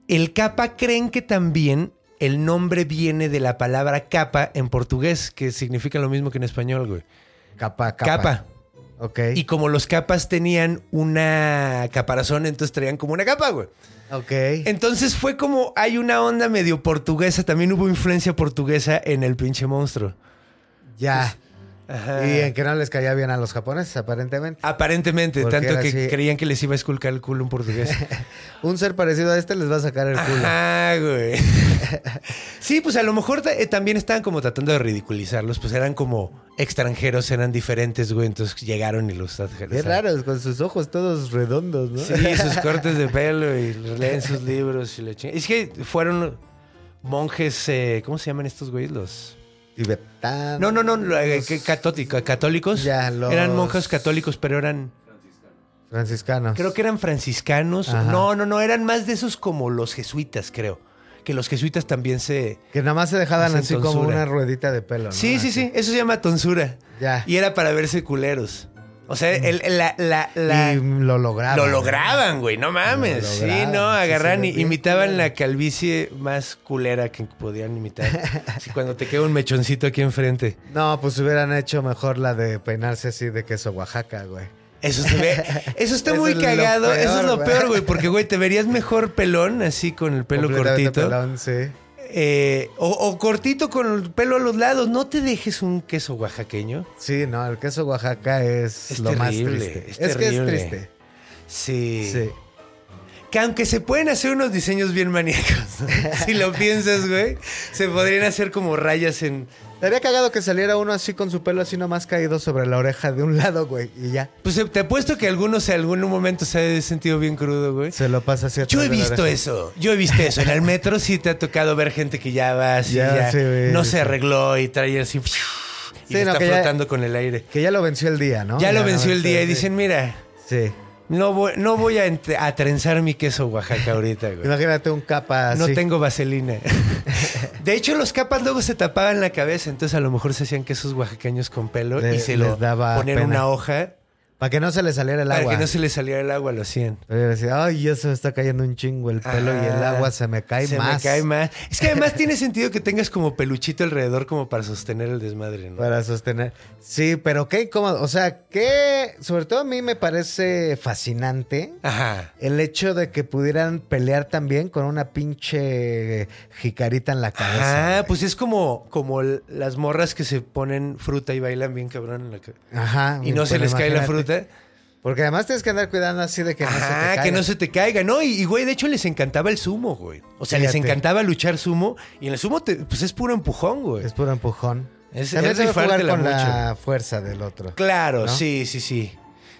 el capa creen que también el nombre viene de la palabra capa en portugués, que significa lo mismo que en español, güey. Capa, capa. capa. Ok. Y como los capas tenían una caparazón, entonces traían como una capa, güey. Ok. Entonces fue como hay una onda medio portuguesa, también hubo influencia portuguesa en el pinche monstruo. ya. Ajá. Y en que no les caía bien a los japoneses, aparentemente. Aparentemente, Porque tanto que así. creían que les iba a esculcar el culo un portugués. Un ser parecido a este les va a sacar el culo. Ajá, güey. sí, pues a lo mejor eh, también estaban como tratando de ridiculizarlos, pues eran como extranjeros, eran diferentes, güey, entonces llegaron y los Qué raro, con sus ojos todos redondos, ¿no? Sí, sus cortes de pelo y leen sus libros y la chingada. Es que fueron monjes, eh, ¿cómo se llaman estos güeyes? Los... No, no, no, eh, Los católico- católicos. Ya, los- Eran monjes católicos, pero eran... Franciscanos. Creo que eran franciscanos. Ajá. No, no, no, eran más de esos como los jesuitas, creo. Que los jesuitas también se... Que nada más se dejaban así como una ruedita de pelo, ¿no? Sí, sí, sí, eso se llama tonsura. Ya. Y era para verse culeros. O sea, el- la, la, la- Y lo lograban. Lo lograban, güey, no mames. Lo sí, lograban, no, sí, agarran sí, y imitaban la calvicie más culera que podían imitar. Así cuando te queda un mechoncito aquí enfrente. No, pues hubieran hecho mejor la de peinarse así de queso Oaxaca, güey. Eso se ve. Eso está Eso muy es cagado. Eso es lo peor, güey. Porque, güey, te verías mejor pelón, así con el pelo cortito. pelón, sí. Eh, o, o cortito con el pelo a los lados. No te dejes un queso oaxaqueño. Sí, no, el queso Oaxaca es, Es lo más terrible, triste. es Es, que es triste. Sí. Sí. Que aunque se pueden hacer unos diseños bien maníacos, ¿no? si lo piensas, güey, se podrían hacer como rayas en... Estaría cagado que saliera uno así con su pelo así nomás caído sobre la oreja de un lado, güey, y ya. Pues eh, te apuesto que algunos en algún momento se ha sentido bien crudo, güey. Se lo pasa así Yo atrás he visto eso, yo he visto eso. En el metro sí te ha tocado ver gente que ya va así, Ya, ya, sí, güey, no sí. se arregló y trae así... Y Sí, le no, está ya- flotando con el aire. Que ya lo venció el día, ¿no? Ya lo venció no, el día y dicen, mira, Sí. No voy, no voy a, trenzar mi queso Oaxaca ahorita, güey. Imagínate un capa así. No tengo vaselina. De hecho, los capas luego se tapaban la cabeza, entonces a lo mejor se hacían quesos oaxaqueños con pelo Le- y se les lo daba ponían en pena. una hoja Para que no se le saliera el para agua. que no se le saliera el agua, lo hacían. Pero decía, ay, ya se me está cayendo un chingo el pelo y el Ah, agua se me cae se más. me cae más. Es que además tiene sentido que tengas como peluchito alrededor como para sostener el desmadre, ¿no? Para sostener. Sí, pero qué incómodo. O sea, que sobre todo a mí me parece fascinante Ajá. el hecho de que pudieran pelear también con una pinche jicarita en la cabeza. Ah, pues es como, como las morras que se ponen fruta y bailan bien cabrón en la ca- Ajá. Y no se les cae la imagínate. Porque además tienes que andar cuidando así de que no se te caiga. que no se te caiga, ¿no? Y, y, güey, de hecho les encantaba el sumo, güey. O sea, les encantaba luchar sumo. Y en el sumo, te- pues es puro empujón, güey. Es puro empujón. Es- También es jugar con la fuerza del otro. Claro, ¿no? sí, sí, sí.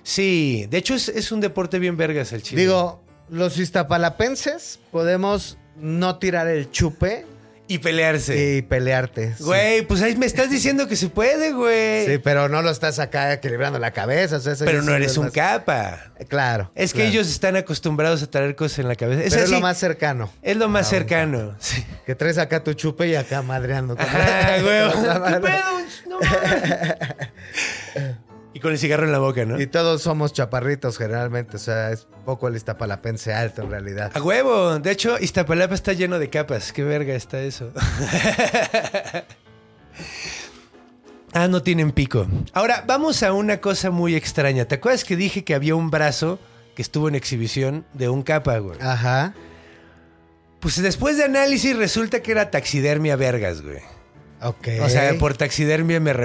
Sí, de hecho es, es un deporte bien vergas el chile. Digo, los iztapalapenses podemos no tirar el chupe y pelearse. y pelearte. sí. Güey, pues ahí me estás diciendo que se puede, güey. Sí, pero no lo estás acá equilibrando la cabeza. o sea, eso Pero no eres es un más- capa. Claro. Es que claro. ellos están acostumbrados a traer cosas en la cabeza. Es Pero es lo más cercano. es lo más cercano. Sí. Que traes acá tu chupe y acá madreando. Ajá, güey. ¿Qué pedo? No. Y con el cigarro en la boca, ¿no? Y todos somos chaparritos generalmente. O sea, es poco el iztapalapense alto en realidad. A huevo. De hecho, Iztapalapa está lleno de capas. Qué verga está eso. ah, no tienen pico. Ahora, vamos a una cosa muy extraña. ¿Te acuerdas que dije que había un brazo que estuvo en exhibición de un capa, güey? Ajá. Pues después de análisis resulta que era taxidermia vergas, güey. Ok. O sea, por taxidermia me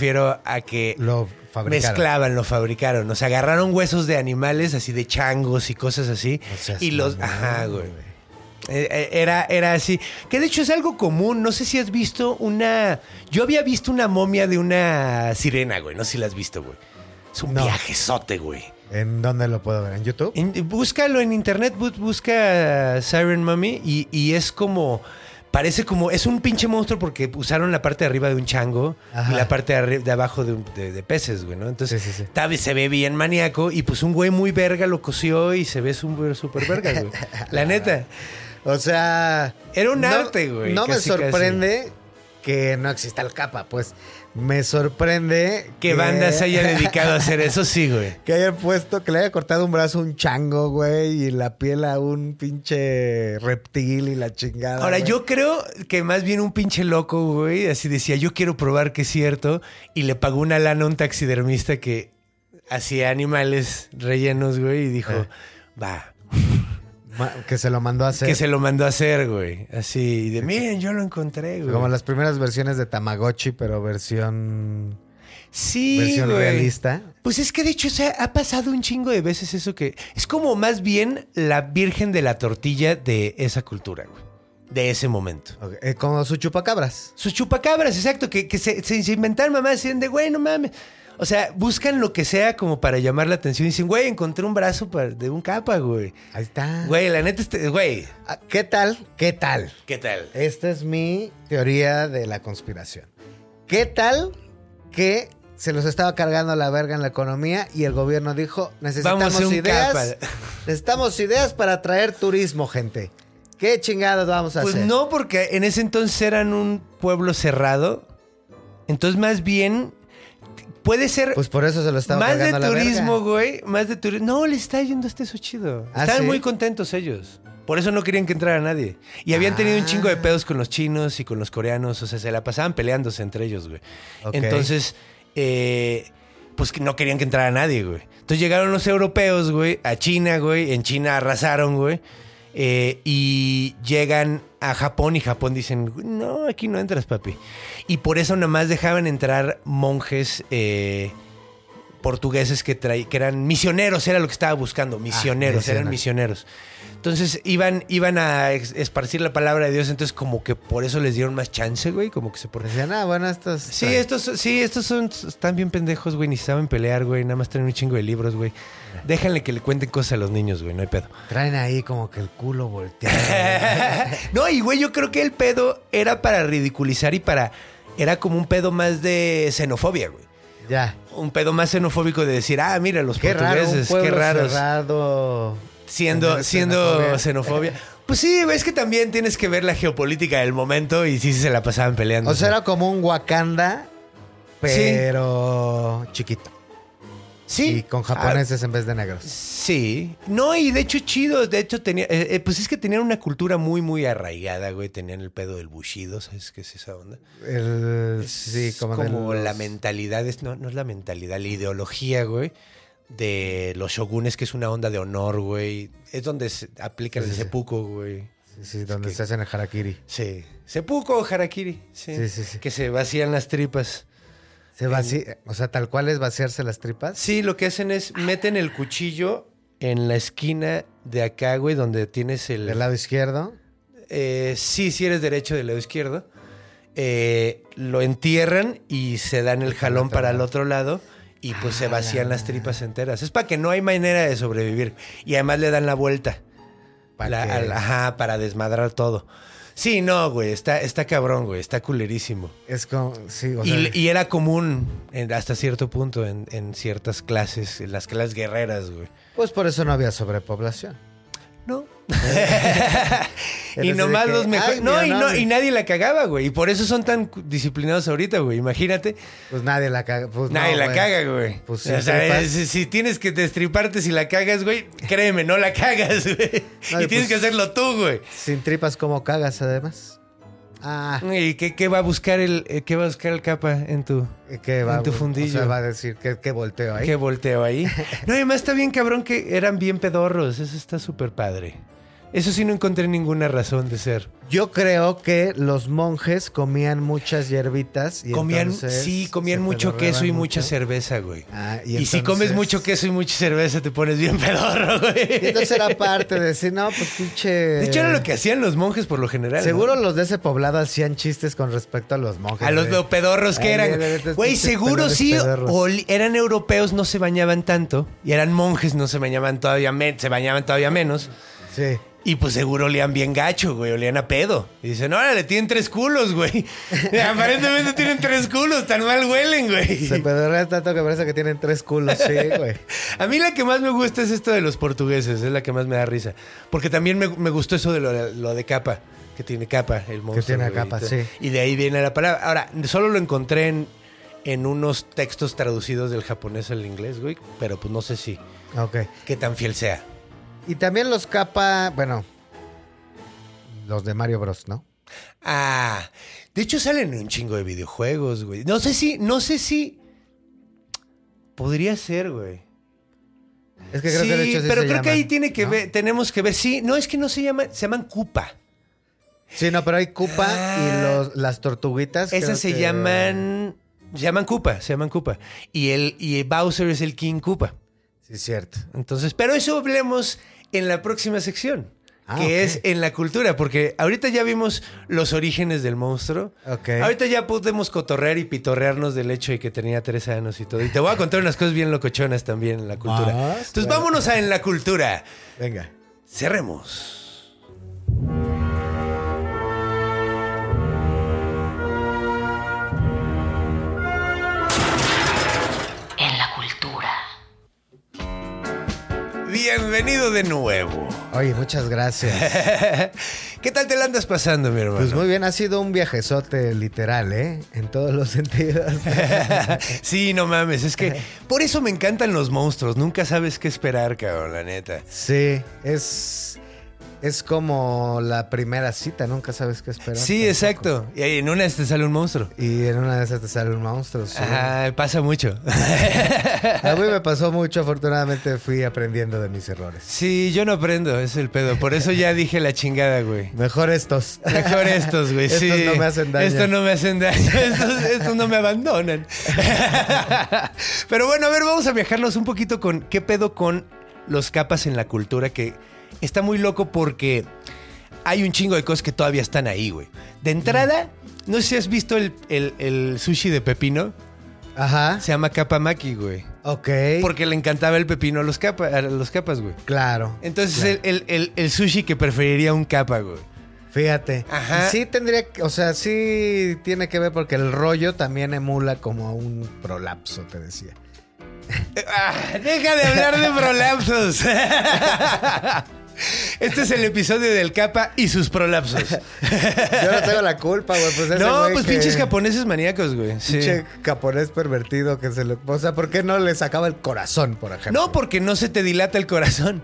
Refiero a que Lo fabricaron. mezclaban, lo fabricaron. O sea, agarraron huesos de animales así de changos y cosas así. Y los. Ajá, güey. Eh, eh, Era, era así. Que de hecho es algo común. No sé si has visto una. Yo había visto una momia de una sirena, güey. No sé si la has visto, güey. Es un No. viajezote, güey. ¿En dónde lo puedo ver? ¿En YouTube? En- búscalo en internet, bu- busca Siren Mummy y, y es como. Parece como. Es un pinche monstruo porque usaron la parte de arriba de un chango Ajá. y la parte de, abajo de, un- de- de peces, güey, ¿no? Entonces, Sí, sí, sí. está- se ve bien maníaco y pues un güey muy verga lo cosió y se ve súper super verga, güey. La neta. O sea. Era un no- arte, güey, No me casi, sorprende que no exista el capa, pues. Me sorprende Que banda se haya dedicado a hacer eso, sí, güey. Que haya puesto, que le haya cortado un brazo a un chango, güey, y la piel a un pinche reptil y la chingada. Ahora, güey. yo creo que más bien un pinche loco, güey, así decía, yo quiero probar que es cierto, y le pagó una lana a un taxidermista que hacía animales rellenos, güey, y dijo, Eh. va, Que se lo mandó a hacer. que se lo mandó a hacer, güey, así, y de, miren, yo lo encontré, güey. Como las primeras versiones de Tamagotchi, pero versión, sí, versión realista. Pues es que de hecho, o sea, ha pasado un chingo de veces eso que es como más bien la virgen de la tortilla de esa cultura, güey, de ese momento. Ok, eh, como su chupacabras. Sus chupacabras, exacto, que, que se, se, se inventaron mamás, decían de, güey, no mames. O sea, buscan lo que sea como para llamar la atención. Y dicen, güey, encontré un brazo para- de un capa, güey. Ahí está. Güey, la neta, este- güey, Ah, ¿Qué tal? ¿Qué tal? ¿qué tal? Esta es mi teoría de la conspiración. ¿Qué tal que se los estaba cargando la verga en la economía y el gobierno dijo, necesitamos Vamos ideas. capa. Necesitamos ideas para atraer turismo, gente. ¿Qué chingados vamos a Pues hacer? no, porque en ese entonces eran un pueblo cerrado. Entonces, más bien, puede ser Pues por eso se lo estaba más de turismo, güey. Más de turismo. No, les está yendo hasta eso chido. ¿Ah, Estaban sí? muy contentos ellos. Por eso no querían que entrara nadie. Y habían tenido un chingo de Ah. pedos con los chinos y con los coreanos. O sea, se la pasaban peleándose entre ellos, güey. Ok. Entonces, eh, pues no querían que entrara nadie, güey. Entonces llegaron los europeos, güey, a China, güey. En China arrasaron, güey. Eh, y llegan a Japón y Japón dicen, no, aquí no entras, papi. Y por eso nada más dejaban entrar monjes eh, portugueses que, traí- que eran misioneros, era lo que estaba buscando, misioneros, eran misioneros. Entonces iban, iban a esparcir la palabra de Dios, entonces como que por eso les dieron más chance, güey, como que se por... Decían, ah, bueno, estos... Sí, estos, sí, estos son, están bien pendejos, güey, ni saben pelear, güey, nada más traen un chingo de libros, güey. Déjenle que le cuenten cosas a los niños, güey, no hay pedo. Traen ahí como que el culo volteado. no, y güey, yo creo que el pedo era para ridiculizar y para... Era como un pedo más de xenofobia, güey. Ya. Un pedo más xenofóbico de decir, ah, mira, los Qué raro, un portugueses, pueblo qué raros. cerrado. Siendo, siendo xenofobia. Pues sí, es que también tienes que ver la geopolítica del momento y sí se la pasaban peleando. O sea, era como un Wakanda, pero chiquito. Sí. Y con japoneses en vez de negros. Sí. No, y de hecho chido. De hecho tenía... eh, eh, pues es que tenían una cultura muy, muy arraigada, güey. Tenían el pedo del bushido, ¿sabes qué es esa onda? El, sí, como, como los- la mentalidad, es, no, no es la mentalidad, la ideología, güey, de los shogunes, que es una onda de honor, güey. Es donde se aplican Sí, el sí, seppuku, güey. Sí, sí, donde que- se hacen el harakiri. Sí. Seppuku o harakiri. Sí. Sí, sí, sí. Que se vacían las tripas. Se vaci- o sea, tal cual es vaciarse las tripas. Sí, lo que hacen es meten el cuchillo en la esquina de acá, güey, donde tienes el... Del lado izquierdo. Eh, sí, si eres derecho del lado izquierdo. Eh, lo entierran y se dan el jalón para el otro lado y pues Ah, se vacían las tripas enteras. Es para que no hay manera de sobrevivir. Y además le dan la vuelta. La- al- ajá, para desmadrar todo. Sí, no, güey, está, está cabrón, güey, está culerísimo. Es como, sí, o Y, sea, y era común en- hasta cierto punto en, en ciertas clases, en las clases guerreras, güey. pues por eso no había sobrepoblación. No. Y nomás que, los mejores. "Ay, No, y, no, y nadie la cagaba, güey. Y por eso son tan disciplinados ahorita, güey. Imagínate. Pues nadie la caga. Pues nadie no, la güey. caga, güey. Pues o sea, si tienes que destriparte si la cagas, güey, créeme, no la cagas, güey. No, y y tienes pues- que hacerlo tú, güey. Sin tripas, como cagas además? Ah, ¿Y qué, qué va a buscar el eh, qué va a buscar el capa en tu que va, en tu o fundillo? sea, va a decir que, que volteo ahí. qué volteo ahí? No, y además está bien cabrón que eran bien pedorros. Eso está súper padre. Eso sí no encontré ninguna razón de ser. Yo creo que los monjes comían muchas hierbitas. Y comían, entonces sí, comían mucho queso y mucho. mucha cerveza, güey. Ah, y y si comes mucho queso y mucha cerveza, te pones bien pedorro, güey. Y entonces era parte de decir, no, pues pinche. De hecho, era lo que hacían los monjes por lo general. Seguro ¿no? los de ese poblado hacían chistes con respecto a los monjes. A los güey. pedorros que Ay, eran. Güey, seguro sí. eran europeos, no se bañaban tanto. Y eran monjes, no se bañaban todavía. Se bañaban todavía menos. Sí. Y pues seguro olían bien gacho, güey. Olían a pedo. Y dicen, órale, tienen tres culos, güey. Aparentemente tienen tres culos. Tan mal huelen, güey. Se pedorrean tanto que parece que tienen tres culos, sí, güey. A mí la que más me gusta es esto de los portugueses, es la que más me da risa. Porque también me, me gustó eso de lo, lo de capa, que tiene capa el monstruo. tiene güey, capa, y sí. Y de ahí viene la palabra. Ahora, solo lo encontré en, en unos textos traducidos del japonés al inglés, güey. Pero pues no sé si, Ok. qué tan fiel sea. Y también los capa, bueno, los de Mario Bros, ¿no? Ah, de hecho salen en un chingo de videojuegos, güey. No sé si, no sé si... Podría ser, güey. Es que creo sí, que de hecho sí pero se creo que ahí tiene que ¿no? ver, tenemos que ver. Sí, no es que no se llaman, se llaman Koopa. Sí, no, pero hay Koopa Ah. y los, las tortuguitas. Esas se que- llaman. Se llaman Koopa, se llaman Koopa. Y el, y Bowser es el King Koopa. Sí, cierto. Entonces, pero eso hablemos en la próxima sección. Ah, que es en la cultura, porque ahorita ya vimos los orígenes del monstruo. Ok. Ahorita ya podemos cotorrear y pitorrearnos del hecho de que tenía tres años y todo. Y te voy a contar unas cosas bien locochonas también en la cultura. Vas, Entonces, bueno. vámonos a en la cultura. Venga. Cerremos. Bienvenido de nuevo. Oye, muchas gracias. ¿Qué tal te la andas pasando, mi hermano? Pues muy bien, ha sido un viajezote literal, ¿eh? En todos los sentidos. sí, no mames, es que por eso me encantan los monstruos. Nunca sabes qué esperar, cabrón, la neta. Sí, es. Es como la primera cita, nunca sabes qué esperar. Sí, exacto. Y en una vez te sale un monstruo. Y en una de esas te sale un monstruo. sí. Ajá, pasa mucho. A mí me pasó mucho, afortunadamente fui aprendiendo de mis errores. Sí, yo no aprendo, es el pedo. Por eso ya dije la chingada, güey. Mejor estos. Mejor estos, güey. Estos sí. no me hacen daño. Estos no me hacen daño. Estos, estos no me abandonan. Pero bueno, a ver, vamos a viajarnos un poquito con qué pedo con los capas en la cultura, que está muy loco porque hay un chingo de cosas que todavía están ahí, güey. De entrada, no sé si has visto el, el- el sushi de pepino. Ajá. Se llama kapamaki, güey. Ok. Porque le encantaba el pepino a los, capa- a los capas, güey. Claro. Entonces, claro. el, el- el- el sushi que preferiría un capa, güey. Fíjate. Ajá. Sí tendría, que- o sea, sí tiene que ver porque el rollo también emula como un prolapso, te decía. Ah, deja de hablar de prolapsos. Este es el episodio del capa y sus prolapsos. Yo no tengo la culpa, güey. Pues ese No, güey pues que- pinches japoneses maníacos, güey. Sí. Pinche japonés pervertido que se le... O sea, ¿por qué no le sacaba el corazón, por ejemplo? No, porque no se te dilata el corazón.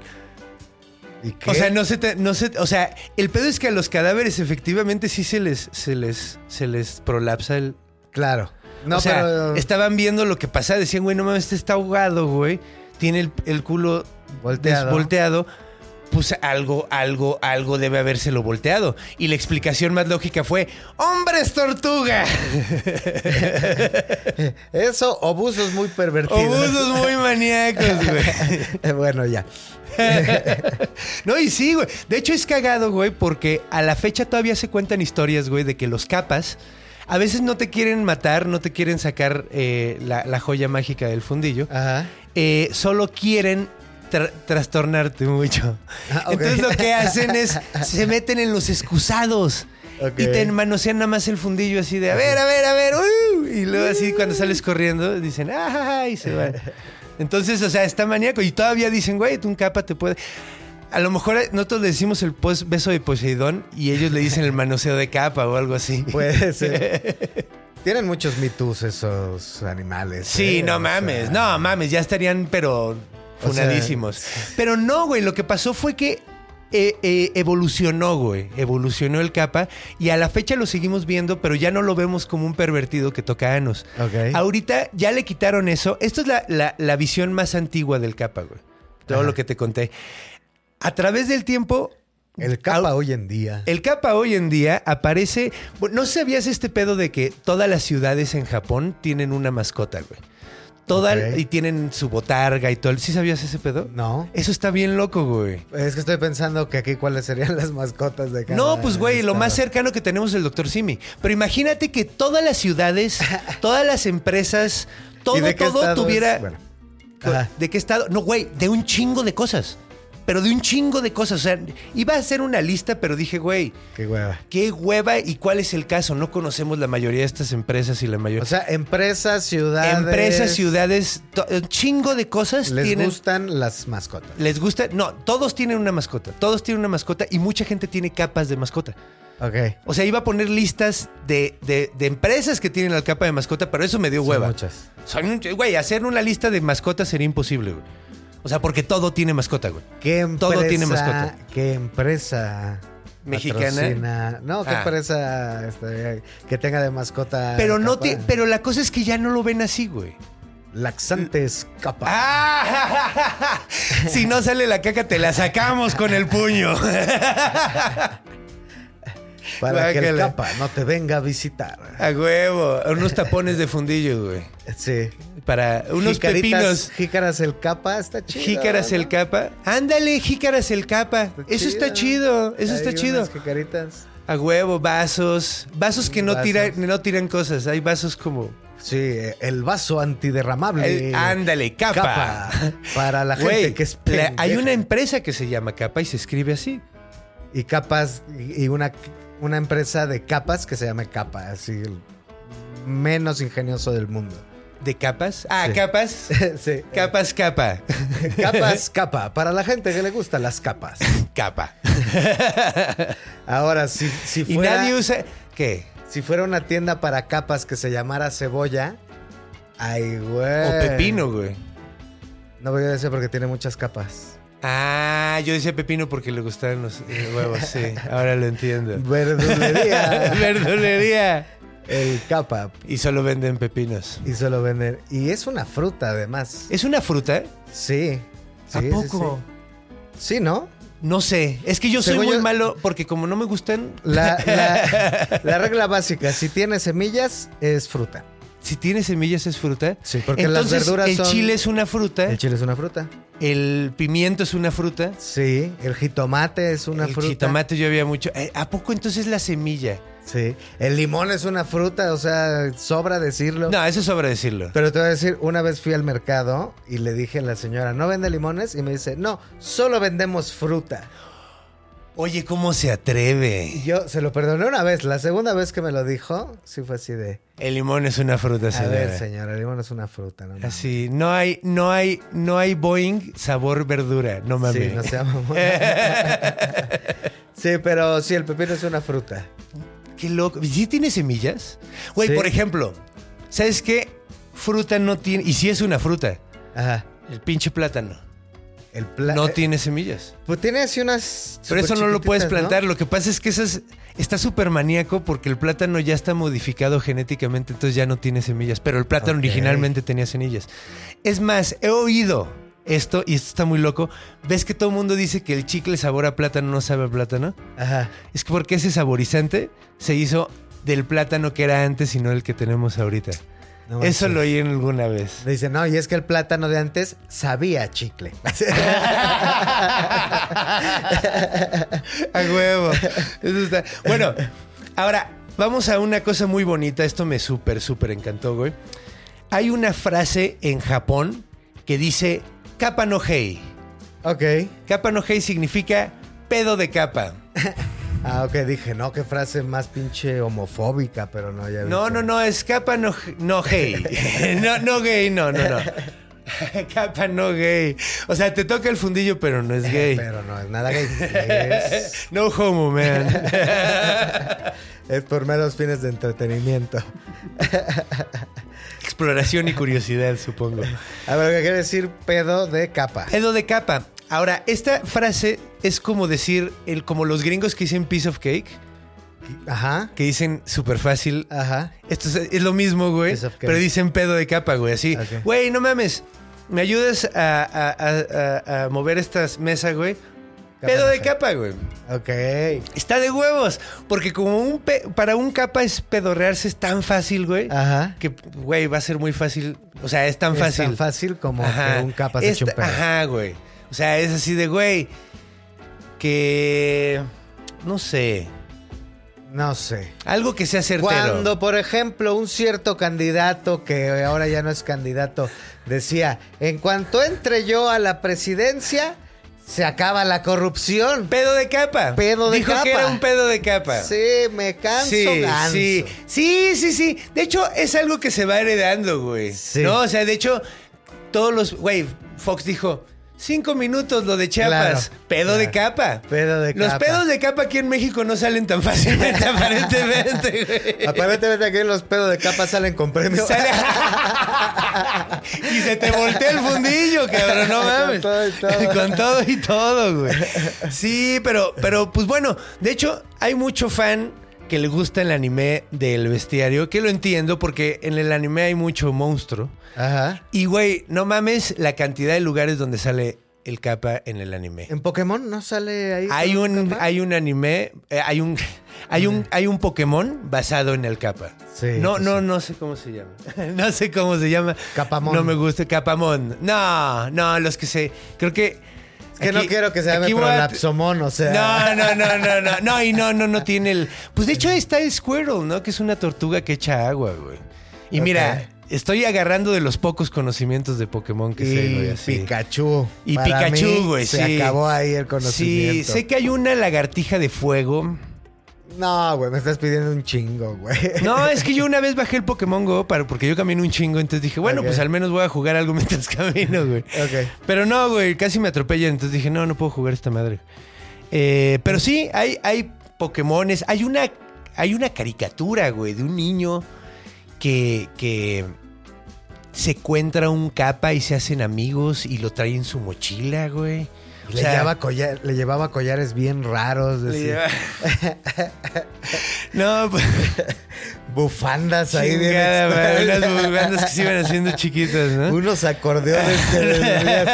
¿Y qué? O sea, no se te, no se, o sea, el pedo es que a los cadáveres efectivamente sí se les, se les, se les prolapsa el. Claro. No, o sea, pero... estaban viendo lo que pasaba, decían, güey, no mames, este está ahogado, güey. Tiene el, el culo Volteado. Pues algo, algo, algo debe habérselo volteado. Y la explicación más lógica fue: ¡Hombres tortuga! Eso, obusos muy pervertidos. Obusos muy maníacos, güey. bueno, ya. No, y sí, güey. De hecho, es cagado, güey, porque a la fecha todavía se cuentan historias, güey, de que los capas a veces no te quieren matar, no te quieren sacar eh, la, la joya mágica del fundillo. Ajá. eh, solo quieren tra- trastornarte mucho. Ah. Entonces lo que hacen es se meten en los excusados. Y te manosean nada más el fundillo así de, a ver, a ver, a ver, uh", y luego así cuando sales corriendo dicen, ah, y se van. Entonces, o sea, está maníaco y todavía dicen, güey, tú un capa te puede... A lo mejor nosotros le decimos el beso de Poseidón y ellos le dicen el manoseo de capa o algo así. Puede ser. Tienen muchos mitos esos animales. Sí, ¿eh? no mames, sea, no mames, ya estarían pero O sea, funadísimos. pero no, güey, lo que pasó fue que eh, eh, evolucionó, güey, evolucionó el capa y a la fecha lo seguimos viendo, pero ya no lo vemos como un pervertido que toca anos. Ok. Ahorita ya le quitaron eso. Esto es la, la- la visión más antigua del capa, güey. Todo Ajá. lo que te conté. A través del tiempo... El capa hoy en día. el capa hoy en día aparece. bueno, ¿No sabías este pedo de que todas las ciudades en Japón tienen una mascota, güey? Toda. Y tienen su botarga y todo. ¿Sí sabías ese pedo? No. Eso está bien loco, güey. Es que estoy pensando que aquí cuáles serían las mascotas de cada No, pues güey, lo más cercano que tenemos es el Dr. Simi. Pero imagínate que todas las ciudades, todas las empresas, todo, ¿Y de qué todo tuviera. Bueno. ¿De qué estado? No, güey, de un chingo de cosas. Pero de un chingo de cosas. O sea, iba a hacer una lista, pero dije, güey, Qué hueva. qué hueva y cuál es el caso. No conocemos la mayoría de estas empresas y la mayoría. O sea, empresas, ciudades. empresas, ciudades, un chingo de cosas Les tienen. gustan las mascotas. Les gusta. No, todos tienen una mascota. Todos tienen una mascota y mucha gente tiene capas de mascota. Ok. O sea, iba a poner listas de, de- de empresas que tienen la capa de mascota, pero eso me dio Son hueva. muchas. Son Güey, hacer una lista de mascotas sería imposible, güey. O sea, porque todo tiene mascota, güey. ¿Qué empresa, Todo tiene mascota. ¿Qué empresa Mexicana. patrocina? No, ¿qué Ah. empresa este, que tenga de mascota? Pero no pero la cosa es que ya no lo ven así, güey. Laxantes capa. ¡Ah! si no sale la caca, te la sacamos con el puño. para que el capa no te venga a visitar. A huevo. Unos tapones de fundillo, güey. Sí. Para unos Jicaritas- pepinos. Jícaras el capa, está chido. Jícaras el capa. Ándale, jícaras el capa. Eso está chido. Eso Hay está chido. unas Jicaritas. A huevo, vasos. Vasos que no Vasos. tiran, no tiran cosas. Hay vasos como. Sí, el vaso antiderramable. El- ándale, capa. Para la gente que es la- hay una empresa que se llama Capa y se escribe así. Y capas, y una, una empresa de capas que se llama Capa, así el menos ingenioso del mundo. De capas. Ah, Sí. capas. sí. Capas, capa. Capas, capa. Para la gente que le gustan las capas. Capa. Ahora, si, si Y fuera. nadie usa. ¿Qué? Si fuera una tienda para capas que se llamara cebolla. Ay, güey. O pepino, güey. No voy a decir porque tiene muchas capas. Ah, yo decía pepino porque le gustaban los eh, huevos, sí. Ahora lo entiendo. Verdulería. Verdulería. El capa. Y solo venden pepinos. Y solo venden. Y es una fruta, además. ¿Es una fruta? Sí. ¿A Sí, poco? Sí, Sí, ¿no? No sé. Es que yo soy muy yo- malo porque como no me gustan. La, la- la regla básica, si tiene semillas, es fruta. Si tiene semillas es fruta. Sí, porque las Entonces, verduras el son- chile es una fruta. El chile es una fruta. El pimiento es una fruta. Sí, el jitomate es una el fruta. jitomate yo había mucho. Eh, ¿A poco entonces la semilla? Sí, el limón es una fruta, o sea, sobra decirlo. No, eso sobra decirlo. Pero te voy a decir, una vez fui al mercado y le dije a la señora, ¿no vende limones? Y me dice, no, solo vendemos fruta. Oye, ¿cómo se atreve? Yo se lo perdoné una vez, la segunda vez que me lo dijo, sí fue así de, El limón es una fruta, a señora. ver, señora, el limón es una fruta, ¿no? mames". Así, no hay, no hay, no hay Boeing sabor verdura, no mames. Sí, no se llama. sí, pero sí, el pepino es una fruta. Qué loco. ¿Y ¿Sí tiene semillas? Güey, Sí. por ejemplo, ¿sabes qué? Fruta no tiene. Y si es una fruta, Ajá. el pinche plátano. El No eh, tiene semillas. Pues tiene así unas. Pero eso no lo puedes plantar. Lo que pasa es que esas está súper maníaco porque el plátano ya está modificado genéticamente, entonces ya no tiene semillas. Pero el plátano originalmente tenía semillas. Es más, he oído esto, y esto está muy loco. ¿Ves que todo el mundo dice que el chicle sabor a plátano no sabe a plátano? Ajá. Es que porque ese saborizante se hizo del plátano que era antes y no el que tenemos ahorita. No Eso lo oí en alguna vez. Dice, no, y es que el plátano de antes sabía chicle. A huevo. Eso está. Bueno, ahora vamos a una cosa muy bonita. Esto me súper, súper encantó, güey. Hay una frase en Japón que dice capa no hei. ok. Capa no hei significa pedo de capa. Ah, ok, dije, no, qué frase más pinche homofóbica, pero no, ya No, no, no, es capa no, no gay. No, no gay, no, no, no. Capa no gay. O sea, te toca el fundillo, pero no es gay. Pero no es nada gay. Es, No homo, man. es por meros fines de entretenimiento. Exploración y curiosidad, supongo. A ver, ¿qué quiere decir pedo de capa? Pedo de capa. Ahora, esta frase es como decir, el, como los gringos que dicen piece of cake, Ajá. que dicen súper fácil. Ajá. Esto es, es lo mismo, güey. Piece of cake. Pero dicen pedo de capa, güey. Así, güey, no mames. ¿Me ayudas a, a- a- a- a mover estas mesas, güey? Capa Pedo de capa. güey. Ok. Está de huevos. Porque como un pe- para un capa es pedorrearse es tan fácil, güey. Ajá. Que, güey, va a ser muy fácil. O sea, es tan Es fácil. tan fácil como Ajá. que un capa se eche un Esta- pedo. Ajá, güey. O sea, es así de, güey, que... No sé. No sé. Algo que sea certero. Cuando, por ejemplo, un cierto candidato que ahora ya no es candidato decía, en cuanto entre yo a la presidencia, se acaba la corrupción. Pedo de capa. Pedo de Dijo capa. que era un pedo de capa. Sí, me canso Sí, ganso. sí, sí, sí, sí. De hecho, es algo que se va heredando, güey. Sí. No, o sea, de hecho, todos los, güey, Fox dijo, cinco minutos lo de Chiapas, Claro, pedo de capa. Pedo de Los capa. pedos de capa aquí en México no salen tan fácilmente, aparentemente, güey. Aparentemente aquí los pedos de capa salen con premio. Sale- y se te voltea el fundillo, cabrón, no Con mames. todo y todo. Con todo y todo, güey. Sí, pero, pero, pues bueno, de hecho, hay mucho fan que le gusta el anime del bestiario, que lo entiendo porque en el anime hay mucho monstruo. Ajá. Y, güey, no mames la cantidad de lugares donde sale el capa en el anime. En Pokémon no sale ahí. Hay con un, hay un anime, eh, hay un, hay un, hay un Pokémon basado en el capa. Sí, No, no, sí. no sé cómo se llama. No sé cómo se llama. Capamón. No me gusta Capamón. No, no, los que se, creo que. Que no quiero que se llame prolapsomón, o sea. No, no, no, no, no, no, y no, no, no tiene el. Pues de hecho ahí está el Squirtle, ¿no? Que es una tortuga que echa agua, güey. Y mira, estoy agarrando de los pocos conocimientos de Pokémon que sé, güey. Y así. Pikachu. Y Para Pikachu, mí, güey, Se sí. acabó ahí el Sí, conocimiento. sé que hay una lagartija de fuego. No, güey, me estás pidiendo un chingo, güey. No, es que yo una vez bajé el Pokémon Go para, porque yo camino un chingo, entonces dije, bueno, pues al menos voy a jugar algo mientras camino, güey. Ok. Pero no, güey, casi me atropellan, entonces dije, no, no puedo jugar esta madre. Eh, pero sí, hay, hay Pokémones, hay una, hay una caricatura, güey, de un niño que, que se encuentra un capa y se hacen amigos y lo trae en su mochila, güey. O Le, sea, llevaba collar- le llevaba collares bien raros. lleva- no, pues... Bufandas ahí bien Chingada, extrañas. unas bufandas que se iban haciendo chiquitas, ¿no? Unos acordeones que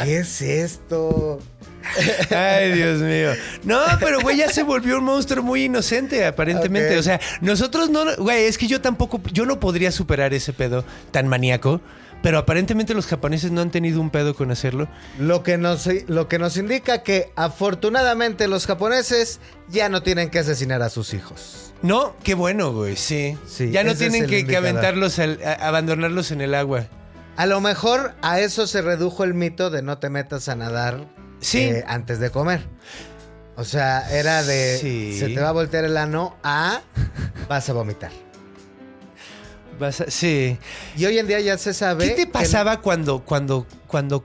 ¿Qué es esto? Ay, Dios mío. No, pero güey, ya se volvió un monstruo muy inocente, aparentemente. O sea, nosotros no, güey, es que yo tampoco, yo no podría superar ese pedo tan maníaco. Pero aparentemente los japoneses no han tenido un pedo con hacerlo. Lo que, nos, lo que nos indica que afortunadamente los japoneses ya no tienen que asesinar a sus hijos. No, qué bueno, güey, sí. Sí, ya no tienen que, aventarlos, al- a- abandonarlos en el agua. A lo mejor a eso se redujo el mito de no te metas a nadar Sí. eh, antes de comer. O sea, era de Sí. se te va a voltear el ano a vas a vomitar. Vas a- sí. Y hoy en día ya se sabe. ¿Qué te que- pasaba cuando, cuando, cuando...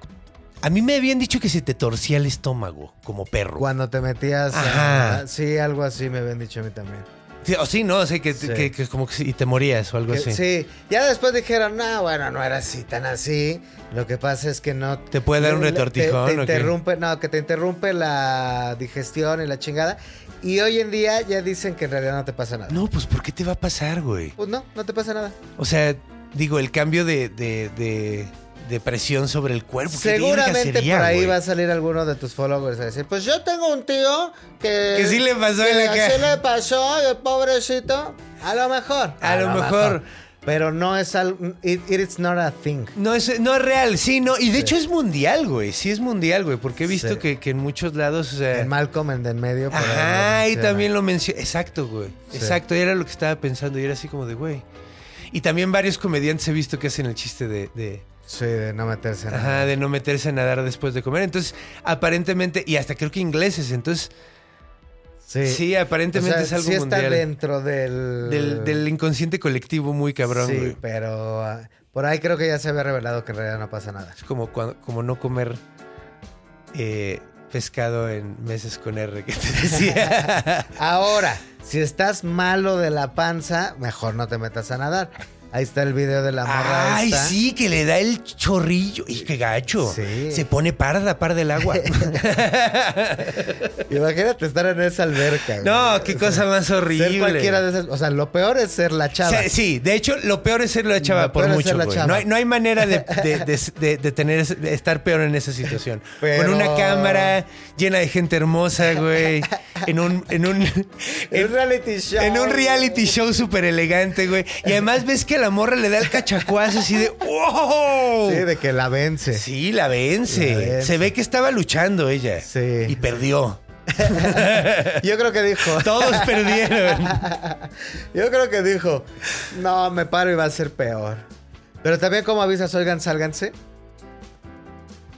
A mí me habían dicho que se te torcía el estómago, como perro. Cuando te metías Ajá. a, Sí, algo así me habían dicho a mí también. Sí, o sí, no, o sea, que, Sí. que- que como que y te morías o algo así. sí. Ya después dijeron, no, bueno, no era así, tan así. Lo que pasa es que no... ¿Te puede dar un retortijón Te, o te qué? interrumpe, no, que te interrumpe la digestión y la chingada. Y hoy en día ya dicen que en realidad no te pasa nada. No, pues ¿por qué te va a pasar, güey? Pues no, no te pasa nada. O sea, digo, el cambio de, de, de- de presión sobre el cuerpo. ¿qué verga Seguramente sería, por ahí va a salir alguno de tus followers a decir, pues yo tengo un tío que... Que sí le pasó que en la cara. le pasó, el pobrecito. A lo mejor. A lo mejor. Pero no es algo... It, it's not a thing. No es, no es real, sí, no. Y de hecho es mundial, güey. Sí es mundial, güey. Porque he visto Sí. que, que en muchos lados, o sea... En Malcolm en de en medio. por Ajá, y también lo mencioné. Exacto, güey. Sí. Exacto, y era lo que estaba pensando. Y era así como de, güey. Y también varios comediantes he visto que hacen el chiste de- de, Sí, de no meterse en Ajá, de no meterse a nadar después de comer. Entonces, aparentemente, y hasta creo que ingleses, entonces, Sí, sí, aparentemente es algo sí está mundial. dentro del... del, del inconsciente colectivo muy cabrón, Sí, güey. pero ah, por ahí creo que ya se había revelado que en realidad no pasa nada. Es como, cuando- como no comer eh, pescado en meses con R, que te decía. Ahora, si estás malo de la panza, mejor no te metas a nadar. Ahí está el video de la morra Ay, esta. sí, que le da el chorrillo. Y qué gacho. Sí. Se pone parda, par del agua. Imagínate estar en esa alberca. güey. no, qué cosa más horrible. Ser cualquiera de esas. O sea, lo peor es ser la chava. Sí, sí, de hecho, lo peor es ser la chava Lo por mucho, ser la chava. No hay, no hay manera de, de- de- de- tener estar peor en esa situación. Pero- Con una cámara llena de gente hermosa, güey. En un, en un, En un reality show. en un reality show súper elegante, güey. Y además ves que a la morra le da el cachacuazo así de ¡Wow! Sí, de que la vence. Sí, la vence. La vence. Se ve que estaba luchando ella. Sí. Y perdió. Yo creo que dijo. Todos perdieron. Yo creo que dijo. No, me paro y va a ser peor. Pero también como avisas, oigan, sálganse.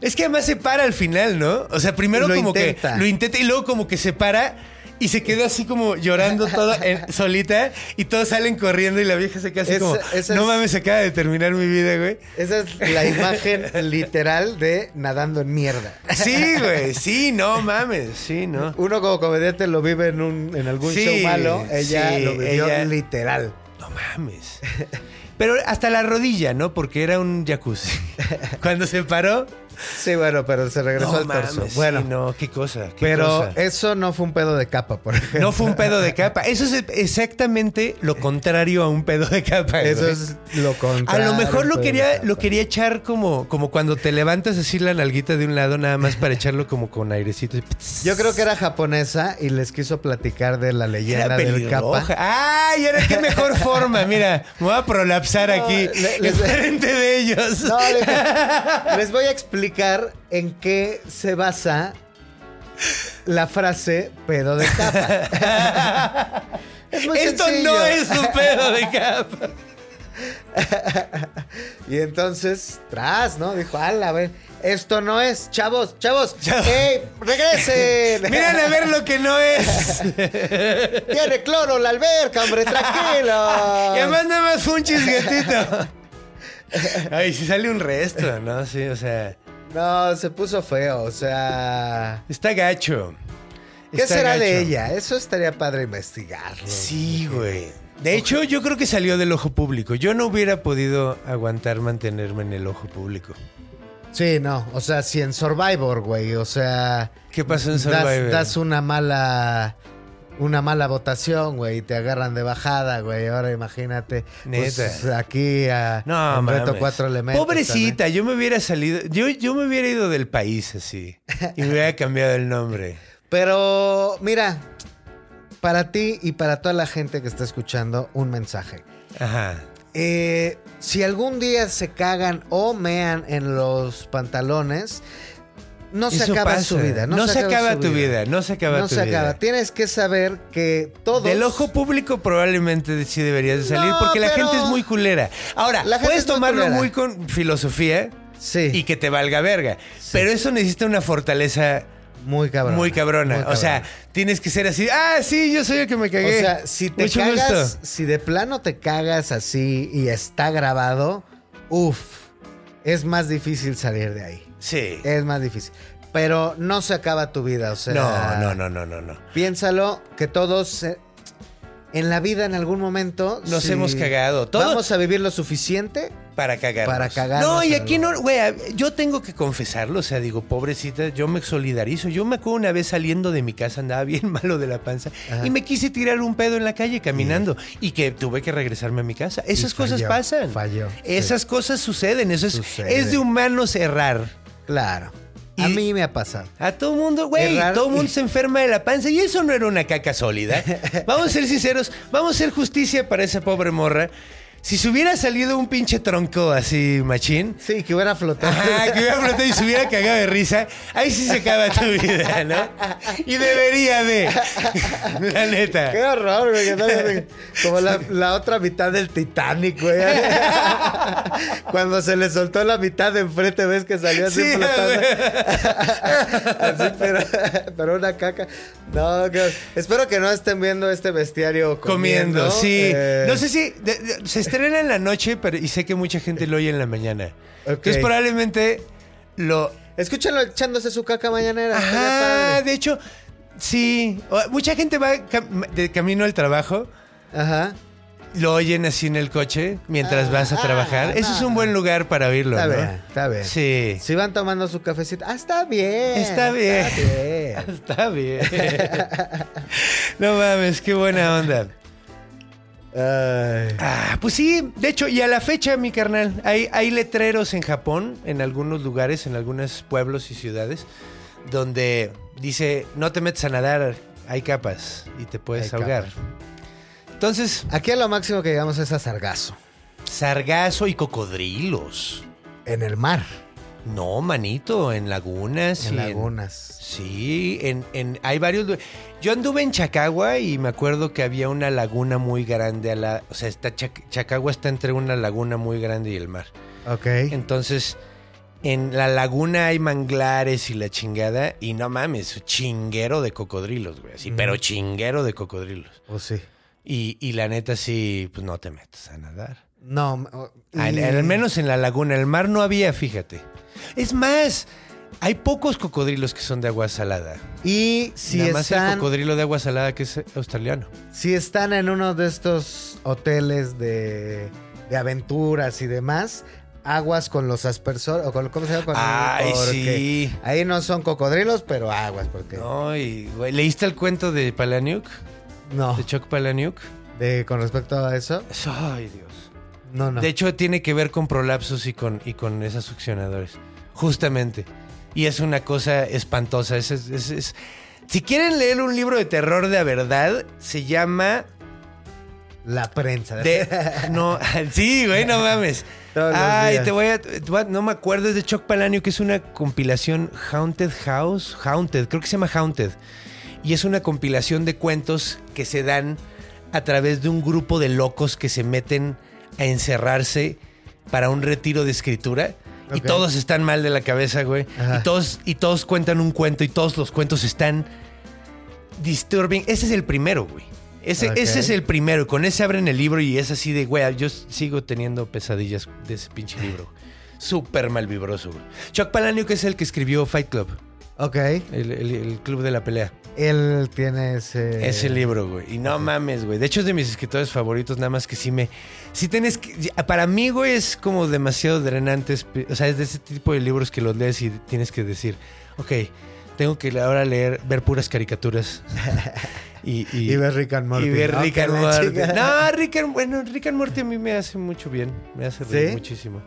Es que además se para al final, ¿no? O sea, primero Lo como intenta. que lo intenta y luego como que se para y se queda así como llorando toda en- solita y todos salen corriendo y la vieja se queda así Esa- como, esa no es- mames, se acaba de terminar mi vida, güey. Esa es la imagen literal de nadando en mierda. Sí, güey, sí, no mames, sí, no. Uno como comediante lo vive en, un, en algún Sí, show malo. Ella sí, lo vivió ella- literal. No mames. Pero hasta la rodilla, ¿no? Porque era un jacuzzi. Cuando se paró, Sí, bueno, pero se regresó no al torso. mames, bueno, sí, no, qué cosa, qué pero cosa. eso no fue un pedo de capa, por ejemplo. No fue un pedo de capa. Eso es exactamente lo contrario a un pedo de capa. Eso güey. es lo A contrario. lo mejor lo quería, lo quería echar como, como cuando te levantas así la nalguita de un lado, nada más para echarlo como con airecito. Yo creo que era japonesa y les quiso platicar de la leyenda del capa. ¡Ay! Era qué mejor forma. Mira, me voy a prolapsar No, aquí le- les- de ellos. No, dije, les voy a explicar en qué se basa la frase pedo de capa. Es muy Esto sencillo. no es un pedo de capa. y entonces, tras, ¿no? Dijo, ala, a ver, esto no es, chavos, chavos, Chavos. ¡ey, regresen! Miren a ver lo que no es. Tiene cloro la alberca, hombre, tranquilo. Y además nada más fue un chisguetito. Ay, si sale un resto, ¿no? Sí, o sea, No, se puso feo, o sea... está gacho. ¿Qué Está será de ella? Eso estaría padre investigarlo. Sí, güey. De hecho, yo creo que salió del ojo público. Yo no hubiera podido aguantar mantenerme en el ojo público. Sí, no, o sea, si en Survivor, güey, o sea... ¿Qué pasó en das- Survivor? Das, una mala... Una mala votación, güey, y te agarran de bajada, güey. Ahora imagínate. pues, aquí a No, un reto mames. cuatro elementos. Pobrecita, yo me hubiera salido. Yo, yo me hubiera ido del país así. Y me hubiera cambiado el nombre. Pero, mira, para ti y para toda la gente que está escuchando, un mensaje. Ajá. Eh, si algún día se cagan o mean en los pantalones, no se Eso acaba pasa. su vida. No se acaba tu vida, no se acaba No tu se vida. acaba. Tienes que saber que todos... Del ojo público probablemente sí deberías de salir No, porque la gente es muy culera. Ahora, La puedes tomarlo culera. muy con filosofía Sí, y que te valga verga. Pero eso necesita una fortaleza muy cabrón. muy cabrona. O sea, tienes que ser así. Ah, sí, yo soy el que me cagué. O sea, si te Mucho cagas, gusto. si de plano te cagas así y está grabado, uff, es más difícil salir de ahí. Sí. Es más difícil. Pero no se acaba tu vida, o sea. No, no, no, no, no, no. Piénsalo que todos eh, en la vida en algún momento Nos hemos cagado. Todo- Vamos a vivir lo suficiente. Para cagarnos. Para cagarnos No, y aquí no, güey, yo tengo que confesarlo, o sea, digo, pobrecita, yo me solidarizo. Yo me acuerdo una vez saliendo de mi casa, andaba bien malo de la panza, Ajá. y me quise tirar un pedo en la calle caminando, y que tuve que regresarme a mi casa. Esas cosas falló, pasan. falló, Esas cosas suceden, eso es, Sucede. es de humanos errar. Claro. A mí me ha pasado. A todo mundo, güey, todo mundo se enferma de la panza y eso no era una caca sólida. Vamos a ser sinceros, vamos a hacer justicia para esa pobre morra. Si se hubiera salido un pinche tronco así, machín, Sí, que hubiera flotado. Ajá, que hubiera flotado y se hubiera cagado de risa. Ahí sí se acaba tu vida, ¿no? Y debería de. La neta. Qué horror, güey. Como la, la otra mitad del Titanic, güey. Cuando se le soltó la mitad de enfrente, ves que salió así Sí, flotando. Así, pero, pero una caca. No, que- espero que no estén viendo este bestiario comiendo. Comiendo, sí. Eh, No sé si. de- de- se en la noche, pero y sé que mucha gente lo oye en la mañana. Ok. Entonces probablemente lo. Escúchenlo echándose su caca mañanera. Ajá, padre. de hecho, sí. Mucha gente va de camino al trabajo. Ajá. Lo oyen así en el coche mientras Ah, vas a ah, trabajar. Ese es un buen lugar para oírlo, Está ¿no? bien, está bien. Sí. Si van tomando su cafecito. Ah, está bien. Está bien. Está bien. Está bien. no mames, qué buena onda. Ay. Ah, pues sí, de hecho, y a la fecha, mi carnal, hay, hay letreros en Japón, en algunos lugares, en algunos pueblos y ciudades, donde dice, no te metes a nadar, hay capas y te puedes Hay ahogar. capas. Entonces, Aquí a lo máximo que llegamos es a sargazo. sargazo y cocodrilos. En el mar. No, manito, en lagunas. En y lagunas. Sí, en, en- hay varios. Yo anduve en Chacagua y me acuerdo que había una laguna muy grande a la. O sea, está Chac- Chacagua está entre una laguna muy grande y el mar. Ok. Entonces, en la laguna hay manglares y la chingada. Y no mames, chinguero de cocodrilos, güey. Así, pero chinguero de cocodrilos. Pues sí. Y, y la neta, sí, pues no te metes a nadar. No. Al, y- al menos en la laguna. El mar no había, fíjate. Es más, hay pocos cocodrilos que son de agua salada. Y si Nada más el están, cocodrilo de agua salada que es australiano. si están en uno de estos hoteles de, de aventuras y demás, aguas con los aspersores, o con, ¿cómo se llama? Con- Ay, sí. Ahí no son cocodrilos, pero aguas, porque... Ay, güey, ¿leíste el cuento de Palaniuk? No, De Chuck Palaniuk. de, con respecto a eso, Ay, Dios. No, no. De hecho, tiene que ver con prolapsos y con, y con esas succionadores. Justamente. Y es una cosa espantosa. Es, es- es- es- Si quieren leer un libro de terror de verdad, se llama... La prensa. De... No, sí, güey, no mames. Todos los Ay, días. te voy, a, te voy a- No me acuerdo, es de Chuck Palahniuk, que es una compilación Haunted House. Haunted, creo que se llama Haunted. Y es una compilación de cuentos que se dan a través de un grupo de locos que se meten a encerrarse para un retiro de escritura. Y todos están mal de la cabeza, güey. Ajá. Y todos, y todos cuentan un cuento y todos los cuentos están disturbing. Ese es el primero, güey. Ese, ese es el primero. Con ese abren el libro y es así de, güey, yo sigo teniendo pesadillas de ese pinche libro. Súper mal vibroso, güey. Chuck Palahniuk es el que escribió Fight Club, Ok. el, el- el club de la pelea. Él tiene ese. Ese libro, güey. Y no mames, güey. De hecho, es de mis escritores favoritos, nada más que sí me... Sí tienes que... Para mí, güey, es como demasiado drenante. O sea, es de ese tipo de libros que los lees y tienes que decir, ok, tengo que ahora leer, ver puras caricaturas. y, Y ver Rick and Morty. Y ver No, Rick and Morty. No, Rick and... Bueno, Rick and Morty a mí me hace mucho bien. Me hace reír ¿Sí? muchísimo.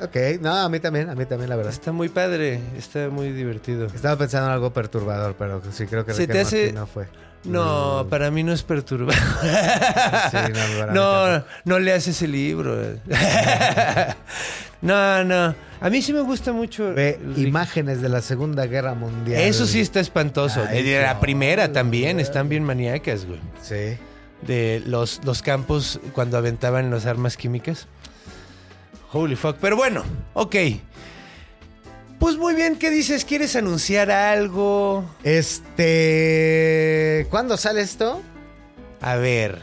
Ok, no, a mí también, a mí también, la verdad. Está muy padre. Está muy divertido. Estaba pensando en algo perturbador, pero sí creo que ¿Se te hace- no fue. No, para mí no es perturbador. Sí, no, para mí no, tampoco. no leas ese libro. no, no. A mí sí me gusta mucho. Ve imágenes de la Segunda Guerra Mundial. Eso sí está espantoso. Ay, de la no, primera no, también no. están bien maníacas, güey. Sí. De los, los campos cuando aventaban las armas químicas. Holy fuck. Pero bueno, ok. Pues muy bien, ¿qué dices? ¿Quieres anunciar algo? Este. ¿Cuándo sale esto? A ver.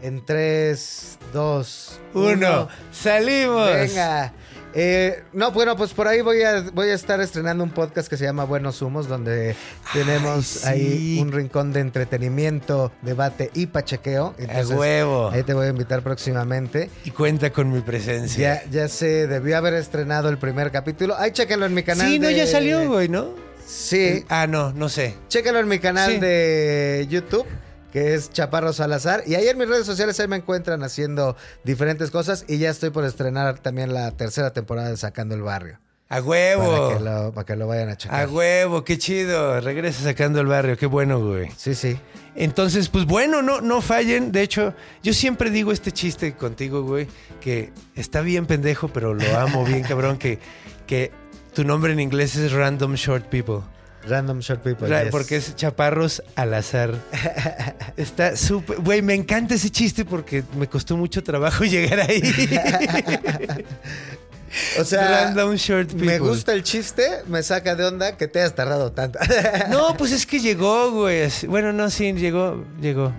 En 3, 2, Uno. Salimos. Venga. Eh, no, bueno, pues por ahí voy a, voy a estar estrenando un podcast que se llama Buenos Humos, donde tenemos sí. ahí un rincón de entretenimiento, debate y pachequeo. A huevo. Ahí te voy a invitar próximamente. Y cuenta con mi presencia. Ya, ya se debió haber estrenado el primer capítulo. Ahí chéquenlo en mi canal. Sí, no, de- ya salió, güey, ¿no? Sí, Ah, no, no sé. Chéquenlo en mi canal Sí. de YouTube, que es Chaparro Salazar. Y ahí en mis redes sociales ahí me encuentran haciendo diferentes cosas. Y ya estoy por estrenar también la tercera temporada de Sacando el Barrio. A Para huevo. que, lo, para que lo vayan a checar. A huevo, qué chido. Regresa sacando el barrio, qué bueno, güey. Sí, sí. Entonces, pues bueno, no, no fallen. De hecho, yo siempre digo este chiste contigo, güey, que está bien pendejo, pero lo amo bien, cabrón, que, que tu nombre en inglés es Random Short People. Random Short People. Ra- yes. Porque es chaparros al azar. Está súper. Güey, me encanta ese chiste porque me costó mucho trabajo llegar ahí. O sea, Random Short People. me gusta el chiste, me saca de onda que te hayas tardado tanto. No, pues es que llegó, güey. Bueno, no, sí, llegó, llegó.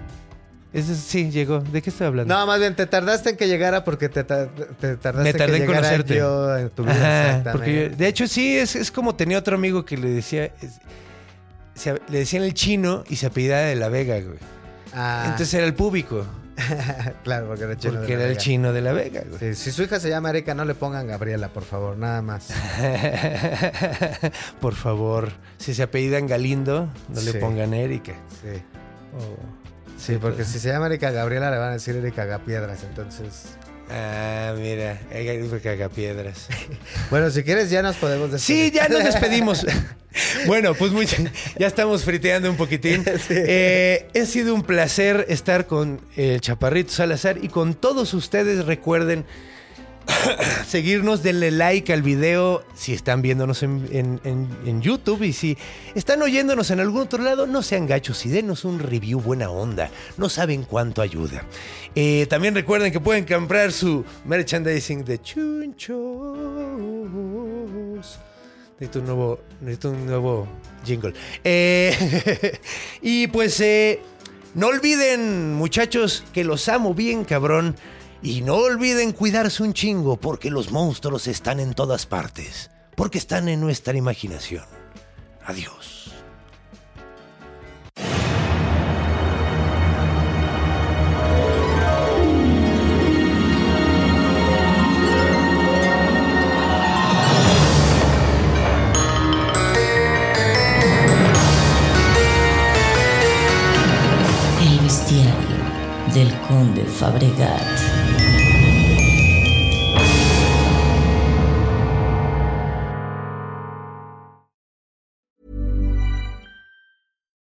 Ese- sí, llegó. ¿De qué estoy hablando? No, más bien te tardaste en que llegara porque te, te tardaste Me tardé en en que llegara conocerte. yo en tu vida. Ajá, exactamente. porque yo- de hecho sí, es, es como tenía otro amigo que le decía, es- se- le decían el chino y se apellidaba de la Vega, güey. Ah, Entonces era el público, claro, porque era chino. de porque la era el Vega. chino de la Vega, güey. Sí, si su hija se llama Erika, no le pongan Gabriela, por favor, nada más. Por favor, si se apellidan Galindo, no le pongan Erika. Sí, O- sí porque si se llama Erika Gabriela, le van a decir Erika Gapiedras. Entonces, Ah, mira, hay cagapiedras. bueno, si quieres, ya nos podemos despedir. Sí, ya nos despedimos. bueno, pues muy, ya estamos friteando un poquitín. Eh, ha sido un placer estar con el Chaparrito Salazar y con todos ustedes. Recuerden seguirnos, denle like al video si están viéndonos en, YouTube y si están oyéndonos en algún otro lado, no sean gachos y denos un review buena onda. No saben cuánto ayuda. Eh, también recuerden que pueden comprar su merchandising de chunchos. Necesito un nuevo, nuevo jingle. Eh, y pues eh, no olviden, muchachos, que los amo bien, cabrón. Y no olviden cuidarse un chingo, porque los monstruos están en todas partes. Porque están en nuestra imaginación. Adiós. El bestiario del conde Fabregat.